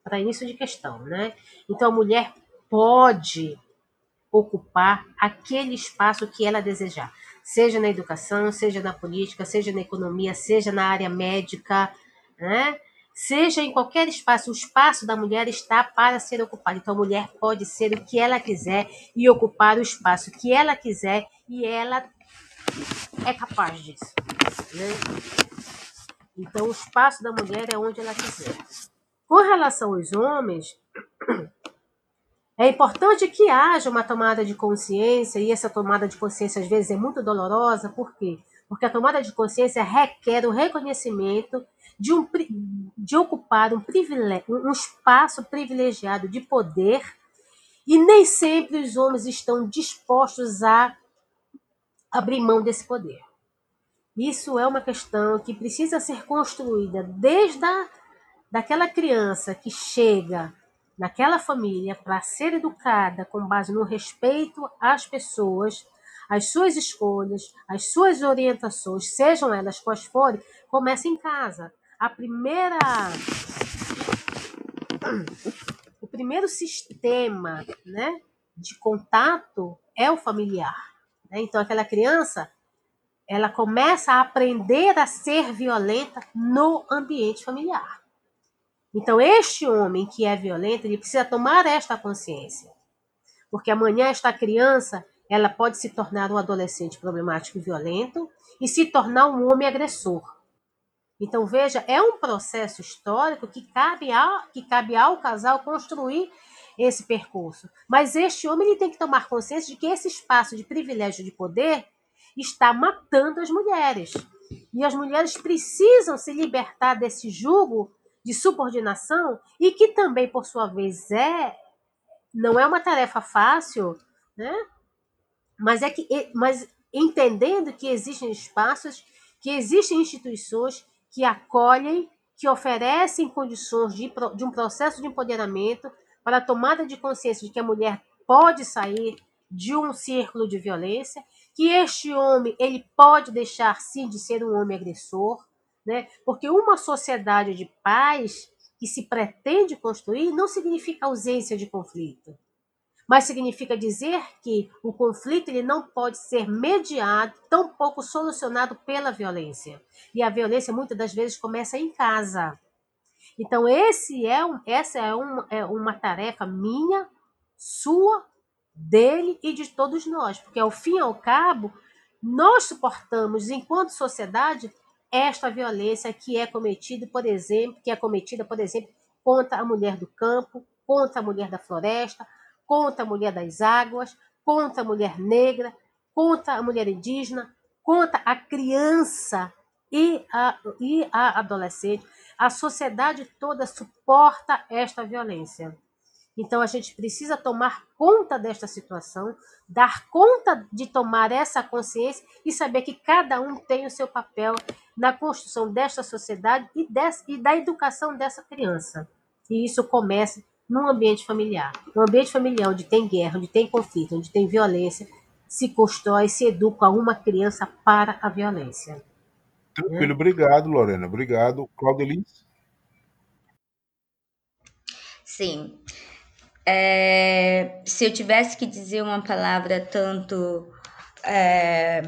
Para início de questão, né? Então a mulher pode ocupar aquele espaço que ela desejar, seja na educação, seja na política, seja na economia, seja na área médica, né? Seja em qualquer espaço, o espaço da mulher está para ser ocupado. Então a mulher pode ser o que ela quiser e ocupar o espaço que ela quiser e ela é capaz disso. Né? Então, o espaço da mulher é onde ela quiser. Com relação aos homens, é importante que haja uma tomada de consciência, e essa tomada de consciência às vezes é muito dolorosa, por quê? Porque a tomada de consciência requer o reconhecimento de, um, de ocupar um, um espaço privilegiado de poder, e nem sempre os homens estão dispostos a abrir mão desse poder. Isso é uma questão que precisa ser construída desde a, daquela criança que chega naquela família para ser educada com base no respeito às pessoas, às suas escolhas, às suas orientações, sejam elas quais forem, começa em casa. A primeira o primeiro sistema, né, de contato é o familiar. Né? Então aquela criança ela começa a aprender a ser violenta no ambiente familiar. Então, este homem que é violento, ele precisa tomar esta consciência. Porque amanhã esta criança, ela pode se tornar um adolescente problemático e violento e se tornar um homem agressor. Então, veja, é um processo histórico que cabe, a, que cabe ao casal construir esse percurso. Mas este homem ele tem que tomar consciência de que esse espaço de privilégio de poder está matando as mulheres. E as mulheres precisam se libertar desse jugo de subordinação e que também, por sua vez, é não é uma tarefa fácil, né? Mas é que mas entendendo que existem espaços, que existem instituições que acolhem, que oferecem condições de, de um processo de empoderamento para a tomada de consciência de que a mulher pode sair de um círculo de violência que este homem ele pode deixar sim de ser um homem agressor, né? Porque uma sociedade de paz que se pretende construir não significa ausência de conflito, mas significa dizer que o conflito ele não pode ser mediado, tampouco solucionado pela violência. E a violência muitas das vezes começa em casa. Então esse é um, essa é uma, é uma tarefa minha, sua, dele e de todos nós, porque ao fim e ao cabo nós suportamos enquanto sociedade esta violência que é cometida, por exemplo, que é cometida, por exemplo, contra a mulher do campo, contra a mulher da floresta, contra a mulher das águas, contra a mulher negra, contra a mulher indígena, contra a criança e a, e a adolescente. A sociedade toda suporta esta violência. Então a gente precisa tomar conta desta situação, dar conta de tomar essa consciência e saber que cada um tem o seu papel na construção desta sociedade e, dessa, e da educação dessa criança. E isso começa num ambiente familiar. No ambiente familiar onde tem guerra, onde tem conflito, onde tem violência, se constrói, se educa uma criança para a violência. Tranquilo, obrigado, Lorena. Obrigado. Claudelins? Sim. É, se eu tivesse que dizer uma palavra tanto é,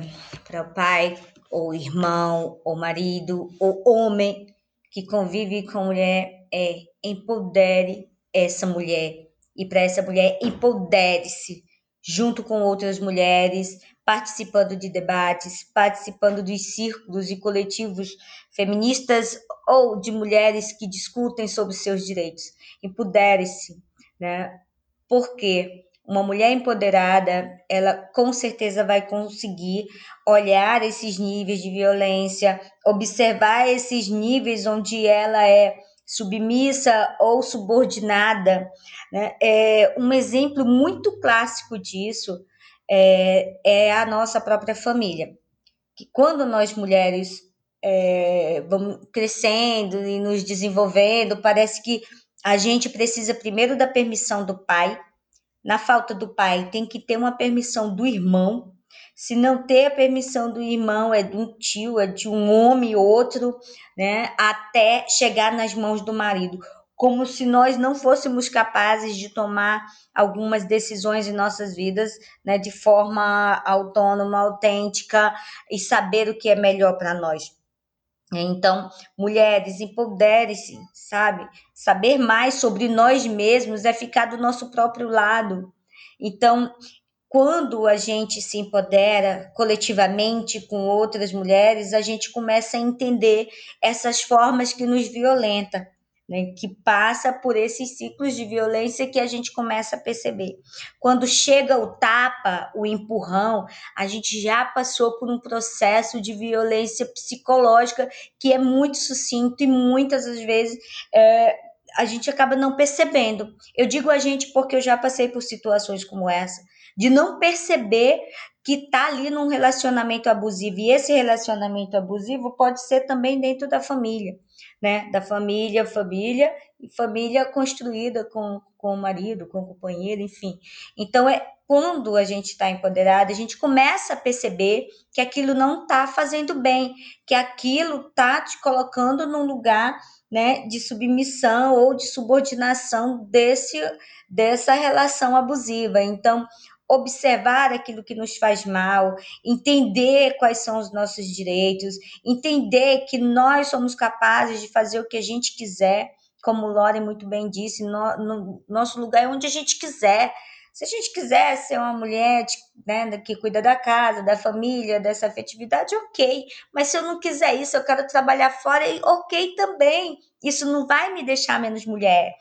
para o pai, ou irmão, ou marido, ou homem que convive com mulher, é empodere essa mulher. E para essa mulher, empodere-se junto com outras mulheres, participando de debates, participando dos círculos e coletivos feministas ou de mulheres que discutem sobre seus direitos. Empodere-se né? Porque uma mulher empoderada, ela com certeza vai conseguir olhar esses níveis de violência, observar esses níveis onde ela é submissa ou subordinada. Né? É, um exemplo muito clássico disso é, é a nossa própria família. Que quando nós mulheres é, vamos crescendo e nos desenvolvendo, parece que a gente precisa primeiro da permissão do pai. Na falta do pai, tem que ter uma permissão do irmão. Se não ter a permissão do irmão, é de um tio, é de um homem ou outro, né? Até chegar nas mãos do marido. Como se nós não fôssemos capazes de tomar algumas decisões em nossas vidas, né? De forma autônoma, autêntica e saber o que é melhor para nós. Então, mulheres, empodere-se, sabe? Saber mais sobre nós mesmos é ficar do nosso próprio lado. Então, quando a gente se empodera coletivamente com outras mulheres, a gente começa a entender essas formas que nos violentam né, que passa por esses ciclos de violência que a gente começa a perceber. Quando chega o tapa, o empurrão, a gente já passou por um processo de violência psicológica que é muito sucinto e muitas das vezes é, a gente acaba não percebendo. Eu digo a gente porque eu já passei por situações como essa, de não perceber que tá ali num relacionamento abusivo e esse relacionamento abusivo pode ser também dentro da família né? Da família, família e família construída com, com o marido, com o companheiro, enfim. Então é quando a gente está empoderada, a gente começa a perceber que aquilo não está fazendo bem, que aquilo está te colocando num lugar né, de submissão ou de subordinação desse, dessa relação abusiva. Então, observar aquilo que nos faz mal, entender quais são os nossos direitos, entender que nós somos capazes de fazer o que a gente quiser, como Lore muito bem disse, no, no nosso lugar é onde a gente quiser. Se a gente quiser ser uma mulher né, que cuida da casa, da família, dessa afetividade, ok. Mas se eu não quiser isso, eu quero trabalhar fora, ok também. Isso não vai me deixar menos mulher.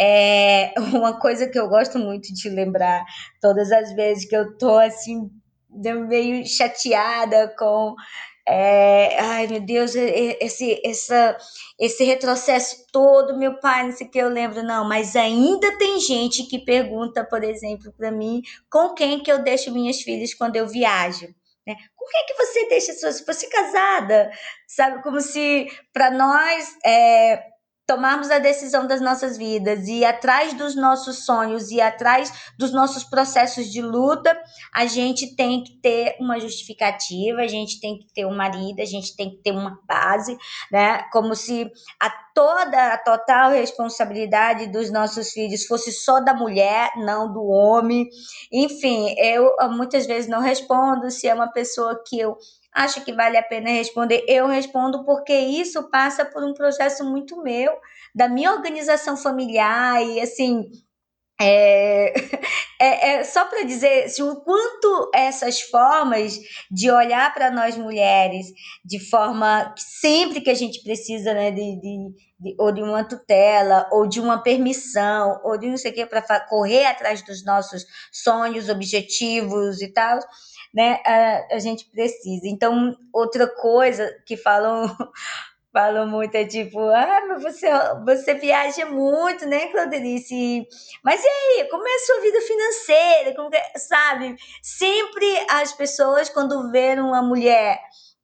É uma coisa que eu gosto muito de lembrar todas as vezes que eu tô assim, meio chateada com é, ai meu Deus, esse, essa, esse retrocesso todo, meu pai, não sei o que eu lembro, não, mas ainda tem gente que pergunta, por exemplo, para mim, com quem que eu deixo minhas filhas quando eu viajo. Né? Com quem que você deixa suas. Você casada, sabe? Como se para nós é, tomarmos a decisão das nossas vidas e atrás dos nossos sonhos e atrás dos nossos processos de luta, a gente tem que ter uma justificativa, a gente tem que ter um marido, a gente tem que ter uma base, né? Como se a toda a total responsabilidade dos nossos filhos fosse só da mulher, não do homem. Enfim, eu muitas vezes não respondo se é uma pessoa que eu acha que vale a pena responder, eu respondo porque isso passa por um processo muito meu, da minha organização familiar e assim. É, é, é só para dizer assim, o quanto essas formas de olhar para nós mulheres de forma que sempre que a gente precisa né, de, de, de, ou de uma tutela, ou de uma permissão, ou de não sei o que, para correr atrás dos nossos sonhos, objetivos e tal, né, a, a gente precisa. Então, outra coisa que falam falam muito é tipo, ah, mas você, você viaja muito, né, Claudelice? Mas e aí, como é a sua vida financeira? Como que, é, sabe? Sempre as pessoas, quando vêem uma mulher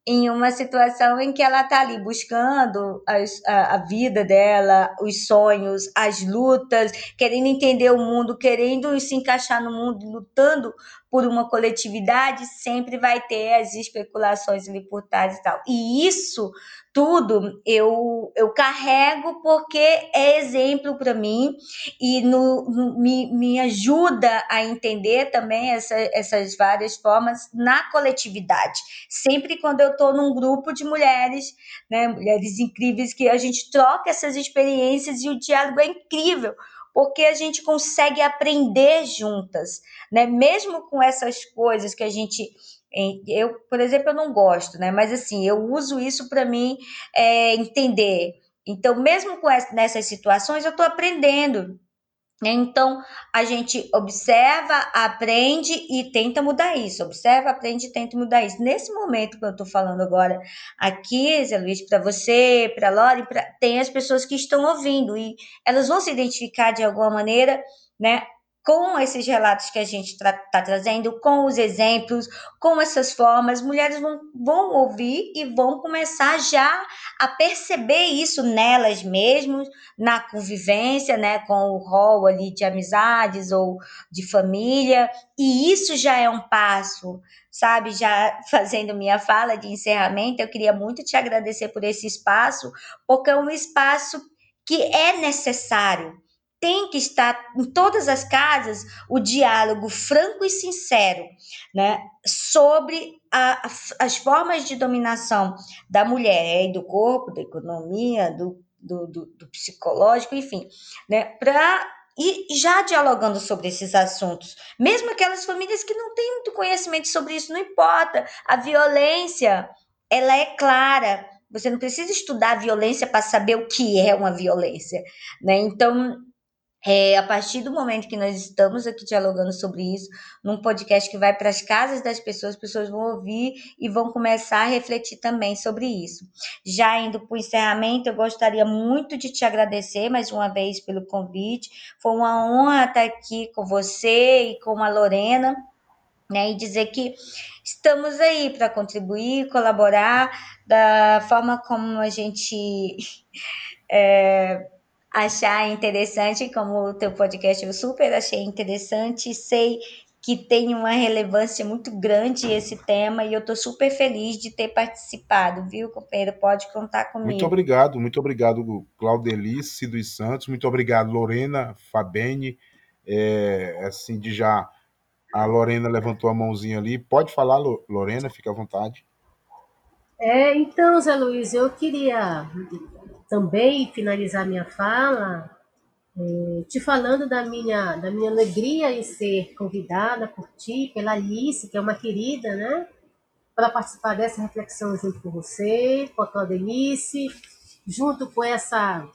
em uma situação em que ela está ali buscando as, a, a, vida dela, os sonhos, as lutas, querendo entender o mundo, querendo se encaixar no mundo, lutando por uma coletividade, sempre vai ter as especulações ali por trás e tal. E isso tudo eu, eu carrego porque é exemplo para mim e no, no, me, me ajuda a entender também essa, essas várias formas na coletividade. Sempre quando eu estou num grupo de mulheres, né, mulheres incríveis, que a gente troca essas experiências e o diálogo é incrível porque a gente consegue aprender juntas, né? Mesmo com essas coisas que a gente eu, por exemplo, eu não gosto, né? Mas assim, eu uso isso para mim é, entender. Então, mesmo com essa, nessas situações, eu estou aprendendo. Né? Então, a gente observa, aprende e tenta mudar isso. Observa, aprende e tenta mudar isso. Nesse momento que eu estou falando agora aqui, Zé Luiz, para você, para a Lore, pra... tem as pessoas que estão ouvindo e elas vão se identificar de alguma maneira, né? Com esses relatos que a gente está tra trazendo, com os exemplos, com essas formas, mulheres vão, vão ouvir e vão começar já a perceber isso nelas mesmas, na convivência, né, com o rol ali de amizades ou de família, e isso já é um passo, sabe? Já fazendo minha fala de encerramento, eu queria muito te agradecer por esse espaço, porque é um espaço que é necessário tem que estar em todas as casas o diálogo franco e sincero, né, sobre a, as formas de dominação da mulher e do corpo, da economia, do, do, do, do psicológico, enfim, né, para e já dialogando sobre esses assuntos, mesmo aquelas famílias que não têm muito conhecimento sobre isso, não importa. A violência, ela é clara. Você não precisa estudar a violência para saber o que é uma violência, né? Então, é, a partir do momento que nós estamos aqui dialogando sobre isso, num podcast que vai para as casas das pessoas, as pessoas vão ouvir e vão começar a refletir também sobre isso. Já indo para o encerramento, eu gostaria muito de te agradecer mais uma vez pelo convite. Foi uma honra estar aqui com você e com a Lorena. Né, e dizer que estamos aí para contribuir, colaborar da forma como a gente é, achar interessante, como o teu podcast eu super achei interessante, sei que tem uma relevância muito grande esse tema e eu estou super feliz de ter participado, viu, companheiro? Pode contar comigo. Muito obrigado, muito obrigado, Claudelice dos Santos, muito obrigado, Lorena Fabene, é, assim, de já a Lorena levantou a mãozinha ali, pode falar, Lorena, fica à vontade. É, então, Zé Luiz, eu queria também finalizar minha fala é, te falando da minha, da minha alegria em ser convidada por ti, pela Alice, que é uma querida, né? Para participar dessa reflexão junto com você, com a Claudelice, junto com essa,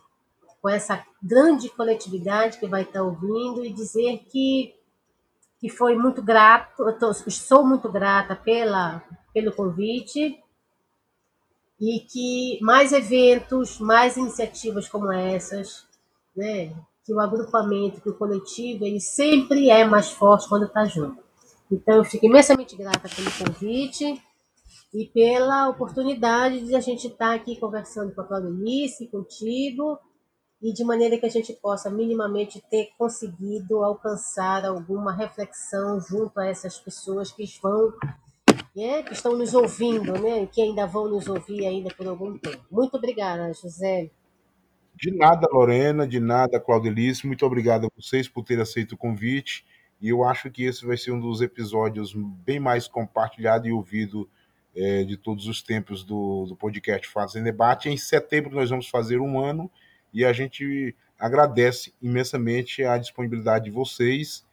com essa grande coletividade que vai estar ouvindo e dizer que, que foi muito grato, eu tô, sou muito grata pela, pelo convite e que mais eventos, mais iniciativas como essas, né, que o agrupamento, que o coletivo, ele sempre é mais forte quando está junto. Então, eu fico imensamente grata pelo convite e pela oportunidade de a gente estar tá aqui conversando com a Claudelice, contigo, e de maneira que a gente possa minimamente ter conseguido alcançar alguma reflexão junto a essas pessoas que vão, né, que estão nos ouvindo, né, e que ainda vão nos ouvir ainda por algum tempo. Muito obrigada, José. De nada, Lorena, de nada, Claudelice. Muito obrigado a vocês por terem aceito o convite. E eu acho que esse vai ser um dos episódios bem mais compartilhado e ouvido é, de todos os tempos do, do podcast Fazem Debate. Em setembro nós vamos fazer um ano e a gente agradece imensamente a disponibilidade de vocês.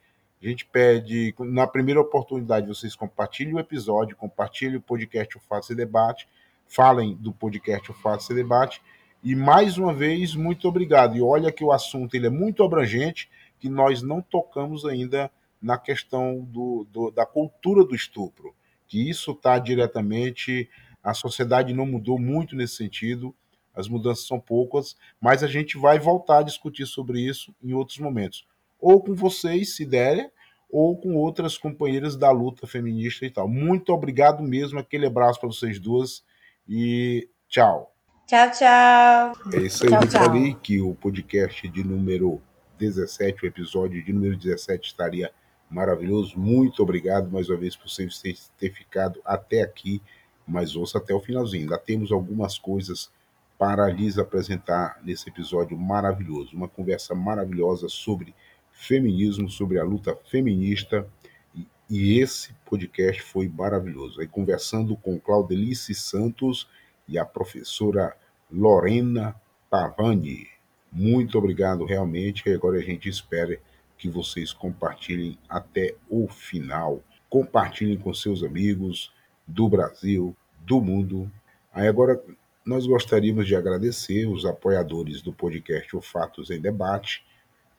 A gente pede, na primeira oportunidade, vocês compartilhem o episódio, compartilhem o podcast O Faça Debate, falem do podcast O Faça Debate e mais uma vez, muito obrigado. E olha que o assunto ele é muito abrangente, que nós não tocamos ainda na questão do, do da cultura do estupro, que isso está diretamente. A sociedade não mudou muito nesse sentido, as mudanças são poucas, mas a gente vai voltar a discutir sobre isso em outros momentos. Ou com vocês, se derem, ou com outras companheiras da luta feminista e tal. Muito obrigado mesmo, aquele abraço para vocês duas e tchau. Tchau, tchau. É isso aí, tchau, eu falei que o podcast de número 17, o episódio de número 17 estaria maravilhoso. Muito obrigado mais uma vez por vocês ter ficado até aqui, mas ouça até o finalzinho. Ainda temos algumas coisas para lhes apresentar nesse episódio maravilhoso. Uma conversa maravilhosa sobre feminismo, sobre a luta feminista. E, e esse podcast foi maravilhoso. Aí conversando com Claudelice Santos e a professora Lorena Pavani. Muito obrigado realmente. Agora a gente espera que vocês compartilhem até o final. Compartilhem com seus amigos do Brasil, do mundo. Aí agora nós gostaríamos de agradecer os apoiadores do podcast O Fatos em Debate,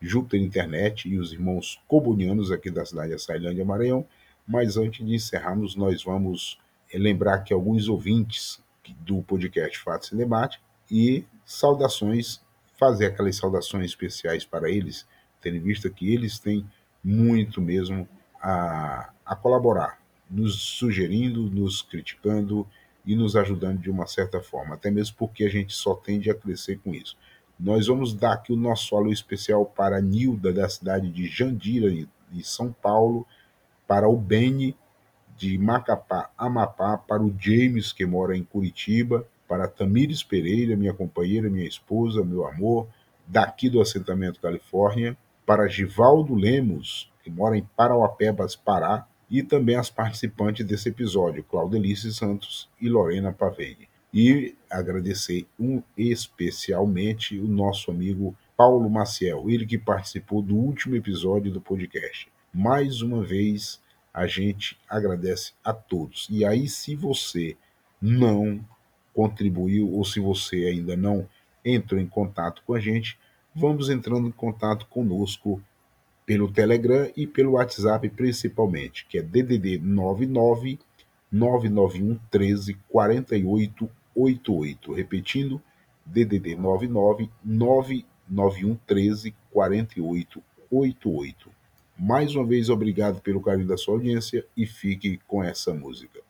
Júpiter Internet e os irmãos cobunianos aqui da cidade de Sailândia, Maranhão. Mas antes de encerrarmos, nós vamos lembrar que alguns ouvintes do podcast Fatos em Debate e saudações, fazer aquelas saudações especiais para eles, tendo visto que eles têm muito mesmo a, a colaborar, nos sugerindo, nos criticando e nos ajudando de uma certa forma, até mesmo porque a gente só tende a crescer com isso. Nós vamos dar aqui o nosso alô especial para a Nilda, da cidade de Jandira, de São Paulo, para o Beni, de Macapá, Amapá, para o James, que mora em Curitiba, para a Tamires Pereira, minha companheira, minha esposa, meu amor, daqui do assentamento Califórnia, para Givaldo Lemos, que mora em Parauapebas, Pará, e também as participantes desse episódio, Claudelice Santos e Lorena Pavene. E agradecer um especialmente o nosso amigo Paulo Maciel, ele que participou do último episódio do podcast. Mais uma vez, a gente agradece a todos. E aí, se você não contribuiu ou se você ainda não entrou em contato com a gente, vamos entrando em contato conosco pelo Telegram e pelo WhatsApp principalmente, que é DDD 99 991 13 48 88. Repetindo, DDD 99 991 13 48 88. Mais uma vez, obrigado pelo carinho da sua audiência e fique com essa música.